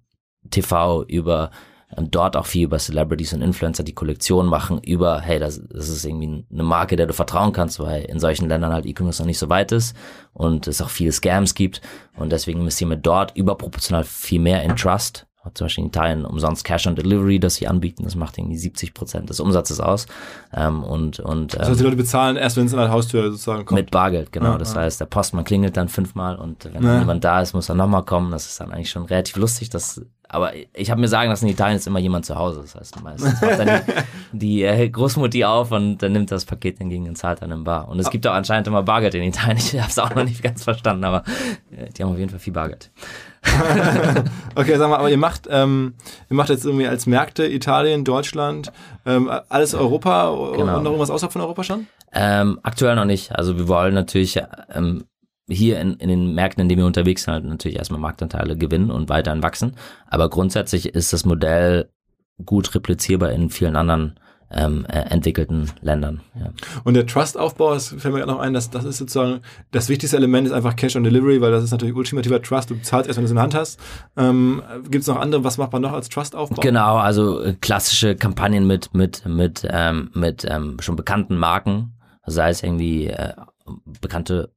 TV, über ähm, dort auch viel über Celebrities und Influencer, die Kollektion machen, über, hey, das, das ist irgendwie eine Marke, der du vertrauen kannst, weil in solchen Ländern halt E-Commerce noch nicht so weit ist und es auch viele Scams gibt und deswegen investieren wir dort überproportional viel mehr in Trust. Zum Beispiel in Italien umsonst Cash on Delivery, das sie anbieten, das macht irgendwie 70 Prozent des Umsatzes aus ähm, und und Das heißt, die Leute bezahlen erst, wenn es an der Haustür sozusagen kommt. mit Bargeld, genau. Ja, das ja. heißt, der Postmann klingelt dann fünfmal und wenn Ja. jemand da ist, muss er nochmal kommen. Das ist dann eigentlich schon relativ lustig. Das, aber ich habe mir sagen lassen, in Italien ist immer jemand zu Hause. Das heißt, meistens macht dann die, die äh, Großmutti auf und dann nimmt das Paket entgegen und zahlt dann im Bar. Und es gibt auch anscheinend immer Bargeld in Italien. Ich habe es auch noch nicht ganz verstanden, aber äh, die haben auf jeden Fall viel Bargeld. Okay, sag mal, aber ihr macht, ähm, ihr macht jetzt irgendwie als Märkte Italien, Deutschland, ähm, alles Europa Genau. und noch irgendwas außerhalb von Europa schon? Ähm, aktuell noch nicht. Also wir wollen natürlich ähm, hier in, in den Märkten, in denen wir unterwegs sind, halt natürlich erstmal Marktanteile gewinnen und weiterhin wachsen. Aber grundsätzlich ist das Modell gut replizierbar in vielen anderen ähm, äh, entwickelten Ländern. Ja. Und der Trust-Aufbau, das fällt mir gerade noch ein, dass das ist sozusagen das wichtigste Element ist einfach Cash on Delivery, weil das ist natürlich ultimativer Trust. Du zahlst erst, wenn du es in der Hand hast. Ähm, Gibt es noch andere? Was macht man noch als Trust-Aufbau? Genau, also äh, klassische Kampagnen mit mit mit ähm, mit ähm, schon bekannten Marken, sei es irgendwie äh, bekannte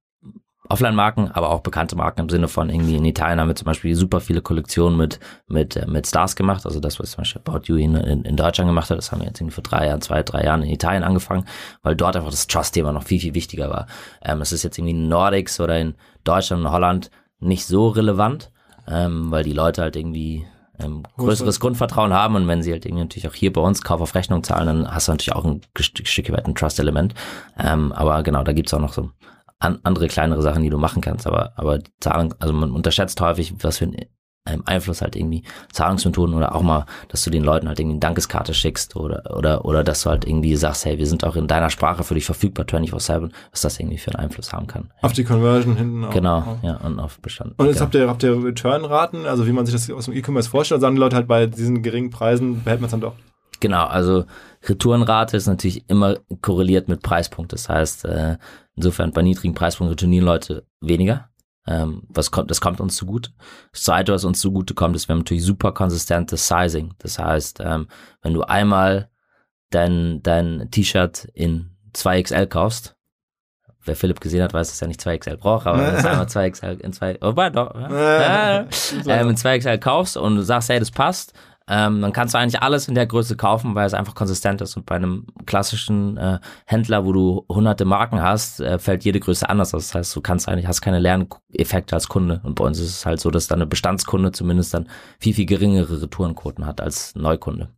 Offline-Marken, aber auch bekannte Marken im Sinne von irgendwie in Italien haben wir zum Beispiel super viele Kollektionen mit mit äh, mit Stars gemacht, also das was zum Beispiel About You in, in, Deutschland gemacht hat, das haben wir jetzt irgendwie vor drei Jahren, zwei drei Jahren in Italien angefangen, weil dort einfach das Trust-Thema noch viel viel wichtiger war. Ähm, es ist jetzt irgendwie in Nordics oder in Deutschland und Holland nicht so relevant, ähm, weil die Leute halt irgendwie ähm, größeres Grundvertrauen haben und wenn sie halt irgendwie natürlich auch hier bei uns Kauf auf Rechnung zahlen, dann hast du natürlich auch ein Stück weit ein Trust-Element. Ähm, aber genau, da gibt's auch noch so an, andere kleinere Sachen, die du machen kannst. Aber, aber Zahlung, also man unterschätzt häufig, was für einen Einfluss halt irgendwie Zahlungsmethoden oder auch mal, dass du den Leuten halt irgendwie eine Dankeskarte schickst oder, oder, oder dass du halt irgendwie sagst, hey, wir sind auch in deiner Sprache für dich verfügbar 24-7, was das irgendwie für einen Einfluss haben kann. Auf die Conversion hinten auch. Genau, Auch. ja, und auf Bestand. Und jetzt ja. habt ihr, habt ihr Return-Raten, also wie man sich das aus dem E-Commerce vorstellt, sagen die Leute halt bei diesen geringen Preisen, behält man es dann doch. Genau, also Retourenrate ist natürlich immer korreliert mit Preispunkt. Das heißt, äh, insofern bei niedrigen Preispunkten retournieren Leute weniger. Ähm, was kommt, das kommt uns zugute. Das zweite, was uns zugute kommt, ist, wir haben natürlich super konsistentes Sizing. Das heißt, ähm, wenn du einmal dein, dein T-Shirt in 2XL kaufst, wer Philipp gesehen hat, weiß, dass er nicht 2XL braucht, aber wenn du einmal 2XL in 2, oh, doch, ja. Äh, ähm, in 2XL kaufst und du sagst, hey, das passt, ähm, dann kannst du eigentlich alles in der Größe kaufen, weil es einfach konsistent ist. Und bei einem klassischen äh, Händler, wo du hunderte Marken hast, äh, fällt jede Größe anders aus. Das heißt, du kannst eigentlich, hast keine Lerneffekte als Kunde. Und bei uns ist es halt so, dass dann eine Bestandskunde zumindest dann viel, viel geringere Retourenquoten hat als Neukunde.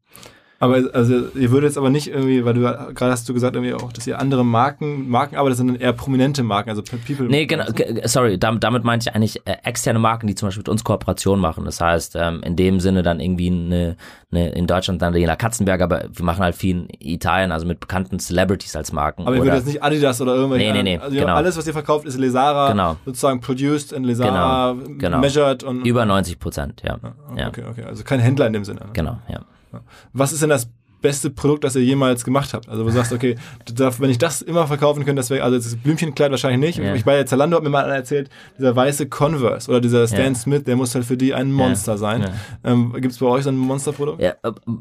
Aber also ihr würdet jetzt aber nicht irgendwie, weil du gerade hast du gesagt irgendwie auch, dass ihr andere Marken, Marken arbeitet, sind dann eher prominente Marken, also People. Nee, genau, ge- sorry, damit, damit meinte ich eigentlich äh, externe Marken, die zum Beispiel mit uns Kooperation machen. Das heißt, ähm, in dem Sinne dann irgendwie eine, eine in Deutschland dann Daniela Katzenberg, aber wir machen halt viel in Italien, also mit bekannten Celebrities als Marken. Aber ihr würdet jetzt nicht Adidas oder irgendwelche. Nee, nee, nee, also genau. Alles, was ihr verkauft, ist Lesara, Genau. sozusagen produced in Lesara, Genau, genau. measured und. über 90 Prozent, ja. ja. Okay, okay. Also kein Händler in dem Sinne. Ne? Genau, ja. Was ist denn das beste Produkt, das ihr jemals gemacht habt? Also wo du sagst, okay, wenn ich das immer verkaufen könnte, das wäre, also das Blümchenkleid wahrscheinlich nicht. Ja. Ich ja Zalando, hat mir mal erzählt, dieser weiße Converse oder dieser Stan Ja. Smith, der muss halt für die ein Monster sein. Ja. Ähm, Gibt es bei euch so ein Monsterprodukt? Ja,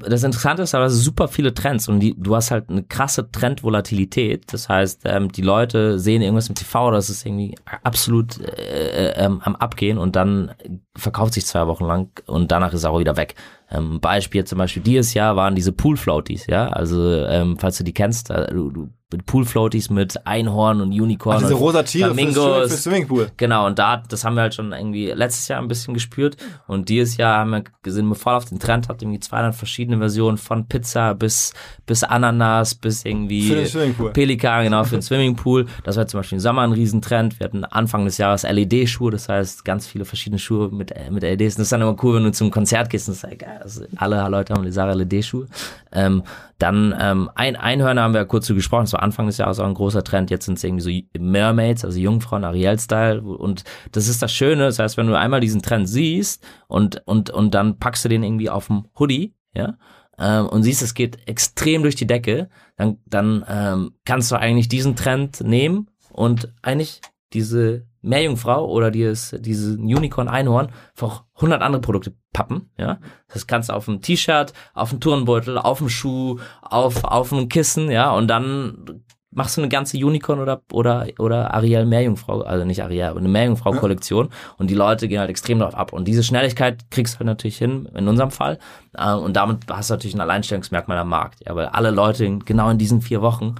das Interessante ist aber, es super viele Trends und die, du hast halt eine krasse Trendvolatilität. Das heißt, ähm, die Leute sehen irgendwas im TV, das ist irgendwie absolut äh, äh, ähm, am Abgehen und dann verkauft sich zwei Wochen lang und danach ist er auch wieder weg. Ähm, Beispiel zum Beispiel dieses Jahr waren diese Pool-Floaties, ja, also ähm, falls du die kennst, äh, du, du mit Pool-Floaties mit Einhorn und Unicorn Ach, diese und rosa Tiere für, Flamingos. für Swimmingpool. Genau, und da, das haben wir halt schon irgendwie letztes Jahr ein bisschen gespürt. Und dieses Jahr haben wir gesehen, wir voll auf den Trend hat irgendwie 200 verschiedene Versionen von Pizza bis, bis Ananas, bis irgendwie Für den Swimmingpool. Pelikan, genau, für den Swimmingpool. Das war zum Beispiel im Sommer ein Riesentrend. Wir hatten Anfang des Jahres LED-Schuhe, das heißt ganz viele verschiedene Schuhe mit, mit LEDs. Und das ist dann immer cool, wenn du zum Konzert gehst und sagst, geil, also alle Leute haben Lesara LED-Schuhe. Ähm, dann ähm, ein Einhörner haben wir ja kurz zu gesprochen, das war Anfang des Jahres auch ein großer Trend. Jetzt sind es irgendwie so Mermaids, also Jungfrauen, Ariel-Style. Und das ist das Schöne. Das heißt, wenn du einmal diesen Trend siehst und, und, und dann packst du den irgendwie auf dem Hoodie, ja, ähm, und siehst, es geht extrem durch die Decke, dann, dann ähm, kannst du eigentlich diesen Trend nehmen und eigentlich diese Meerjungfrau oder dieses, diesen Unicorn-Einhorn für auch 100 andere Produkte pappen, ja. Das kannst du auf dem T-Shirt, auf dem Turnbeutel, auf dem Schuh, auf, auf dem Kissen, ja, und dann machst du eine ganze Unicorn oder, oder, oder Ariel Meerjungfrau, also nicht Ariel, aber eine Meerjungfrau-Kollektion und die Leute gehen halt extrem darauf ab. Und diese Schnelligkeit kriegst du halt natürlich hin, in unserem Fall. Äh, Und damit hast du natürlich ein Alleinstellungsmerkmal am Markt, ja, weil alle Leute genau in diesen vier Wochen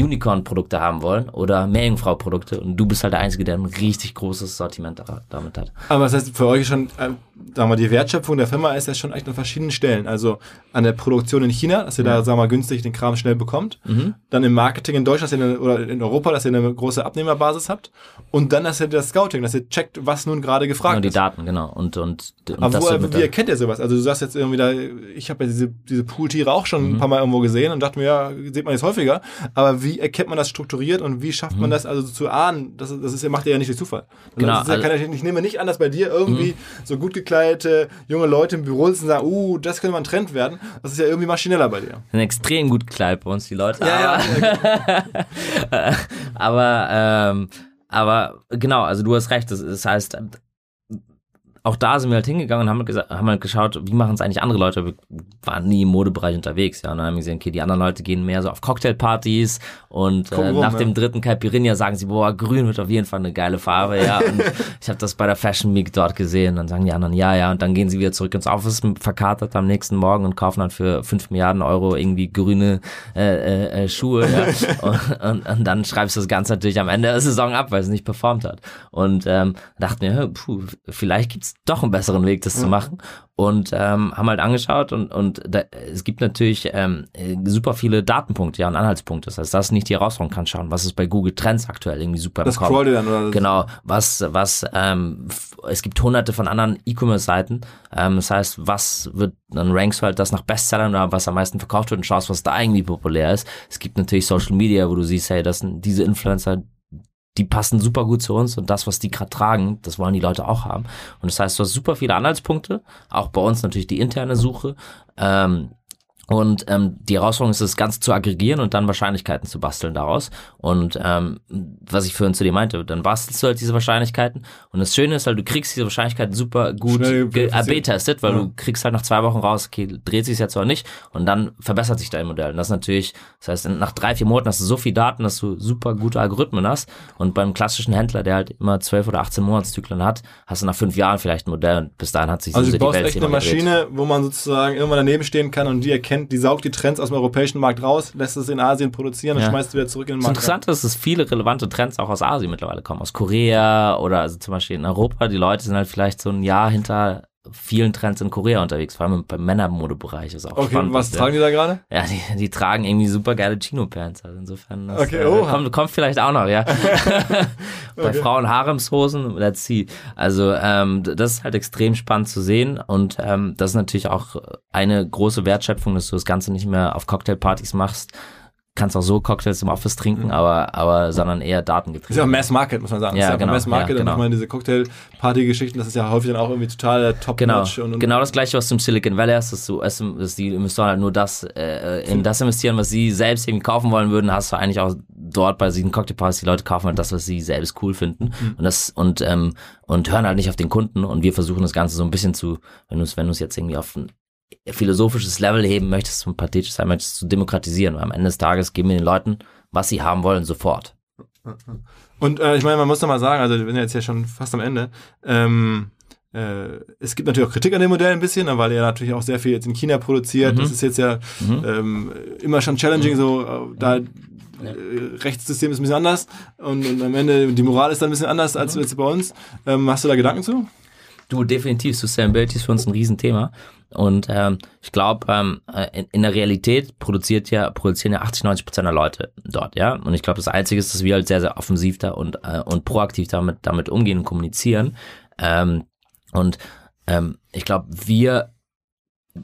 Unicorn-Produkte haben wollen oder Meerjungfrau-Produkte und du bist halt der Einzige, der ein richtig großes Sortiment da- damit hat. Aber das heißt, für euch schon, äh, sagen wir, die Wertschöpfung der Firma ist ja schon echt an verschiedenen Stellen. Also an der Produktion in China, dass ihr da, sagen wir mal, günstig den Kram schnell bekommt. Mhm. Dann im Marketing in Deutschland dass ihr eine, oder in Europa, dass ihr eine große Abnehmerbasis habt. Und dann, dass ihr das Scouting, dass ihr checkt, was nun gerade gefragt Und die ist. Daten, genau. Und, und, und Aber das wo, wird wie erkennt ihr sowas? Also du sagst jetzt irgendwie da, ich habe ja diese, diese Pooltiere auch schon Mhm. ein paar Mal irgendwo gesehen und dachte mir, ja, sieht man jetzt häufiger. Aber wie erkennt man das strukturiert und wie schafft man das also zu ahnen? Das, das ist ja, macht ihr ja nicht durch Zufall. Also Mhm. Genau, das ist ja, also- Mhm. kann, ich, ich nehme nicht an, dass bei dir irgendwie so gut gekleidete junge Leute im Büro sitzen und sagen, uh, das könnte mal ein Trend werden. Das ist ja irgendwie maschineller bei dir. sind extrem gut gekleidet bei uns, die Leute. Ja, aber, aber, ähm, aber genau, also du hast recht. Das, das heißt, auch da sind wir halt hingegangen und haben, gesagt, haben halt geschaut, wie machen es eigentlich andere Leute. Wir waren nie im Modebereich unterwegs, ja. Und dann haben wir gesehen, okay, die anderen Leute gehen mehr so auf Cocktailpartys und äh, rum, nach ja. dem dritten Caipirinha sagen sie, boah, grün wird auf jeden Fall eine geile Farbe, ja. Und ich habe das bei der Fashion Week dort gesehen. Dann sagen die anderen, ja, ja. Und dann gehen sie wieder zurück ins Office, verkatert am nächsten Morgen und kaufen dann für 5 Milliarden Euro irgendwie grüne äh, äh, äh, Schuhe, ja. und, und, und dann schreibst du das Ganze natürlich am Ende der Saison ab, weil es nicht performt hat. Und ähm, dachten mir, puh, vielleicht gibt's doch einen besseren Weg, das zu machen. Und ähm, haben halt angeschaut und, und da, es gibt natürlich ähm, äh, super viele Datenpunkte ja, und Anhaltspunkte. Das heißt, das ist nicht die Herausforderung, kann schauen, was ist bei Google Trends aktuell irgendwie super Das ihr dann, oder? Genau, was, was, ähm, es gibt hunderte von anderen E-Commerce-Seiten. Ähm, das heißt, was wird, dann rankst du halt das nach Bestsellern oder was am meisten verkauft wird und schaust, was da irgendwie populär ist. Es gibt natürlich Social Media, wo du siehst, hey, das sind diese Influencer, die passen super gut zu uns und das, was die gerade tragen, das wollen die Leute auch haben. Und das heißt, du hast super viele Anhaltspunkte, auch bei uns natürlich die interne Suche. Ähm, und ähm, die Herausforderung ist, das Ganze zu aggregieren und dann Wahrscheinlichkeiten zu basteln daraus. Und ähm, was ich vorhin zu dir meinte, dann bastelst du halt diese Wahrscheinlichkeiten. Und das Schöne ist halt, du kriegst diese Wahrscheinlichkeiten super gut. AB-testet, weil Ja. du kriegst halt nach zwei Wochen raus, okay, dreht sich jetzt oder nicht. Und dann verbessert sich dein Modell. Und das ist natürlich, das heißt, nach drei, vier Monaten hast du so viel Daten, dass du super gute Algorithmen hast. Und beim klassischen Händler, der halt immer zwölf oder 18 Monatszyklen hat, hast du nach fünf Jahren vielleicht ein Modell und bis dahin hat sich Also so du die Welt echt eine zehnmal gedreht. Maschine, wo man sozusagen irgendwann daneben stehen kann und die erkennt, die saugt die Trends aus dem europäischen Markt raus, lässt es in Asien produzieren und Ja. schmeißt es wieder zurück in den Das Markt. Interessante ist, dass viele relevante Trends auch aus Asien mittlerweile kommen. Aus Korea oder also zum Beispiel in Europa. Die Leute sind halt vielleicht so ein Jahr hinter vielen Trends in Korea unterwegs, vor allem beim Männermodebereich ist auch Okay, spannend. was tragen die da gerade? Ja, die, die tragen irgendwie super geile Chino-Pants. Also insofern das, Okay, äh, oh. kommt, kommt vielleicht auch noch, ja. Bei Okay. Frauen Haremshosen, let's see. Also ähm, das ist halt extrem spannend zu sehen und ähm, das ist natürlich auch eine große Wertschöpfung, dass du das Ganze nicht mehr auf Cocktailpartys machst. Kannst auch so Cocktails im Office trinken, aber, aber sondern eher datengetrieben. Mhm. Ist ja auch Mass Market, muss man sagen. Ja, ist ja genau, Mass Market ja, und genau. ich meine, diese Cocktail-Party-Geschichten, das ist ja häufig dann auch irgendwie total Genau, top-notch. und, und genau das gleiche, was du im Silicon Valley hast, dass du dass die Investoren halt nur das äh, in das investieren, was sie selbst irgendwie kaufen wollen würden, hast du eigentlich auch dort bei diesen Cocktailpartys, die Leute kaufen halt das, was sie selbst cool finden Mhm. und das und ähm, und hören halt nicht auf den Kunden und wir versuchen das Ganze so ein bisschen zu, wenn du es wenn du es jetzt irgendwie auf philosophisches Level heben möchtest, zum pathetisch sein möchtest, zu demokratisieren, weil am Ende des Tages geben wir den Leuten, was sie haben wollen, sofort. Und äh, ich meine, man muss doch mal sagen, also wir sind jetzt ja schon fast am Ende. Ähm, äh, es gibt natürlich auch Kritik an dem Modell ein bisschen, weil er natürlich auch sehr viel jetzt in China produziert. Mhm. Das ist jetzt ja Mhm. ähm, immer schon challenging, so äh, da äh, Rechtssystem ist ein bisschen anders und, und am Ende die Moral ist dann ein bisschen anders als Mhm. jetzt bei uns. Ähm, hast du da Gedanken zu? Du, definitiv, Sustainability ist für uns ein Riesenthema. Und ähm, ich glaube, ähm, äh, in, in der Realität produziert ja, produzieren ja 80, 90 Prozent der Leute dort, ja. Und ich glaube, das Einzige ist, dass wir halt sehr, sehr offensiv da und, äh, und proaktiv damit, damit umgehen und kommunizieren. Ähm, und ähm, ich glaube, wir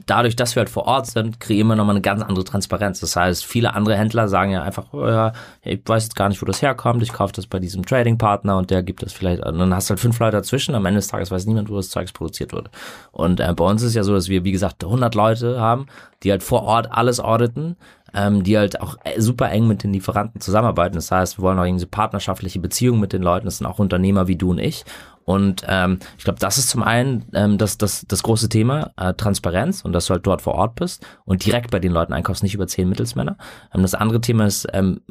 dadurch, dass wir halt vor Ort sind, kreieren wir nochmal eine ganz andere Transparenz. Das heißt, viele andere Händler sagen ja einfach, oh ja, ich weiß jetzt gar nicht, wo das herkommt, ich kaufe das bei diesem Trading-Partner und der gibt das vielleicht, und dann hast du halt fünf Leute dazwischen, am Ende des Tages weiß niemand, wo das Zeugs produziert wurde. Und äh, bei uns ist ja so, dass wir, wie gesagt, 100 Leute haben, die halt vor Ort alles auditen, ähm, die halt auch äh, super eng mit den Lieferanten zusammenarbeiten. Das heißt, wir wollen auch irgendwie so partnerschaftliche Beziehungen mit den Leuten, das sind auch Unternehmer wie du und ich. Und ähm, ich glaube, das ist zum einen ähm, das, das, das große Thema, äh, Transparenz und dass du halt dort vor Ort bist und direkt bei den Leuten einkaufst, nicht über zehn Mittelsmänner. Ähm, das andere Thema ist ähm,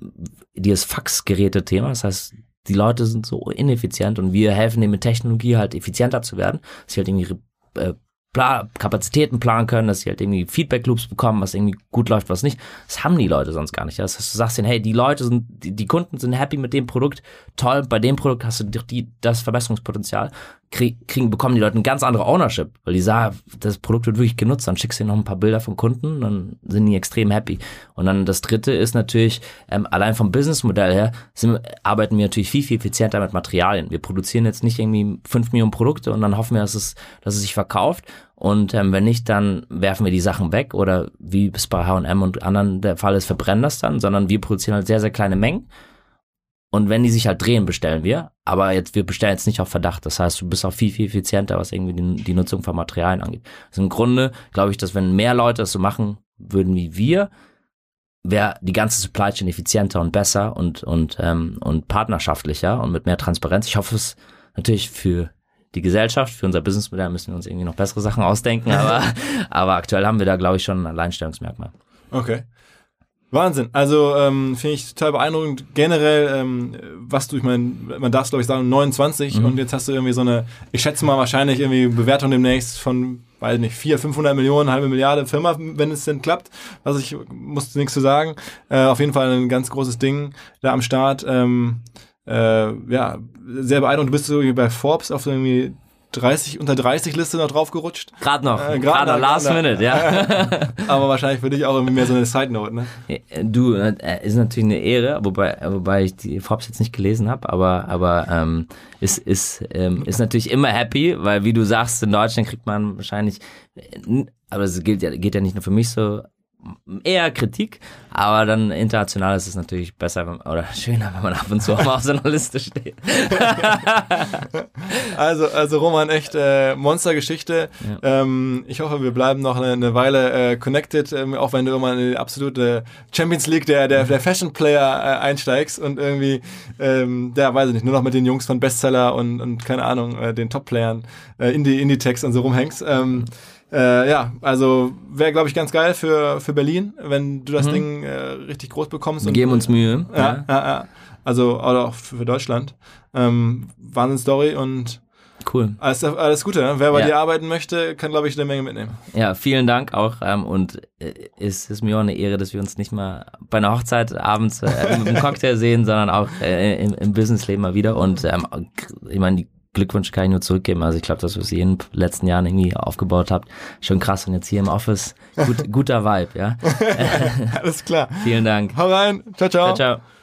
dieses Faxgeräte-Thema. Das heißt, die Leute sind so ineffizient und wir helfen denen mit Technologie halt effizienter zu werden, dass sie halt irgendwie äh, Pla Kapazitäten planen können, dass sie halt irgendwie Feedback-Loops bekommen, was irgendwie gut läuft, was nicht. Das haben die Leute sonst gar nicht. Das heißt, du sagst denen, hey, die Leute sind, die, die Kunden sind happy mit dem Produkt, toll, bei dem Produkt hast du die, das Verbesserungspotenzial, krieg, kriegen, bekommen die Leute eine ganz andere Ownership, weil die sagen, das Produkt wird wirklich genutzt, dann schickst du noch ein paar Bilder von Kunden, dann sind die extrem happy. Und dann das dritte ist natürlich, ähm, allein vom Businessmodell her, sind, arbeiten wir natürlich viel, viel effizienter mit Materialien. Wir produzieren jetzt nicht irgendwie fünf Millionen Produkte und dann hoffen wir, dass es, dass es sich verkauft. Und ähm, wenn nicht, dann werfen wir die Sachen weg oder wie es bei H&M und anderen der Fall ist, verbrennen das dann, sondern wir produzieren halt sehr, sehr kleine Mengen. Und wenn die sich halt drehen, bestellen wir. Aber jetzt, wir bestellen jetzt nicht auf Verdacht. Das heißt, du bist auch viel, viel effizienter, was irgendwie die, die Nutzung von Materialien angeht. Also im Grunde glaube ich, dass wenn mehr Leute das so machen würden wie wir, wäre die ganze Supply Chain effizienter und besser und, und, ähm, und partnerschaftlicher und mit mehr Transparenz. Ich hoffe es natürlich für die Gesellschaft, für unser Businessmodell müssen wir uns irgendwie noch bessere Sachen ausdenken, aber, aber aktuell haben wir da, glaube ich, schon ein Alleinstellungsmerkmal. Okay. Wahnsinn. Also ähm, finde ich total beeindruckend. Generell, ähm, was du, ich meine, man darf es glaube ich sagen, 29 Mhm. und jetzt hast du irgendwie so eine, ich schätze mal wahrscheinlich irgendwie Bewertung demnächst von, weiß nicht, 400, 500 Millionen, halbe Milliarde Firma, wenn es denn klappt. Also ich muss nichts zu sagen. Äh, auf jeden Fall ein ganz großes Ding da am Start. Ähm, äh, ja, sehr beeindruckend. Du bist so bei Forbes auf so irgendwie 30, unter 30 Liste noch draufgerutscht. Gerade noch, Äh, gerade grad noch, last grad noch. minute, ja. Aber wahrscheinlich für dich auch irgendwie mehr so eine Side Note, ne? Du, äh, ist natürlich eine Ehre, wobei, wobei ich die Forbes jetzt nicht gelesen habe, aber, aber ähm, ist, ist, ähm, ist natürlich immer happy, weil wie du sagst, in Deutschland kriegt man wahrscheinlich, äh, aber es gilt ja, geht ja nicht nur für mich so, eher Kritik, aber dann international ist es natürlich besser wenn- oder schöner, wenn man ab und zu auch mal auf so einer Liste steht. Also, also Roman, echt äh, Monstergeschichte. Ähm, ich hoffe, wir bleiben noch eine, eine Weile äh, connected, ähm, auch wenn du irgendwann in die absolute Champions League der, der, der Fashion Player äh, einsteigst und irgendwie, ähm, ja, weiß ich nicht, nur noch mit den Jungs von Bestseller und, und keine Ahnung, äh, den Top-Playern, äh, Indie, Indie-Text und so rumhängst. Ähm, äh, ja, also wäre, glaube ich, ganz geil für, für Berlin, wenn du das Ding äh, richtig groß bekommst. Wir und- geben uns Mühe. ja, ja, ja. Also oder auch für Deutschland. Ähm, Wahnsinn Story und Cool. alles, alles Gute. Ne? Wer bei Ja. dir arbeiten möchte, kann, glaube ich, eine Menge mitnehmen. Ja, vielen Dank auch. Ähm, und äh, es ist mir auch eine Ehre, dass wir uns nicht mal bei einer Hochzeit abends äh, mit einem Cocktail sehen, sondern auch äh, im, im Businessleben mal wieder. Und ähm, ich meine, die Glückwunsch kann ich nur zurückgeben. Also ich glaube, dass ihr es in den letzten Jahren irgendwie aufgebaut habt. Schon krass. Und jetzt hier im Office, gut, guter Vibe, ja. Alles klar. Vielen Dank. Hau rein. Ciao, ciao. Ciao, ciao.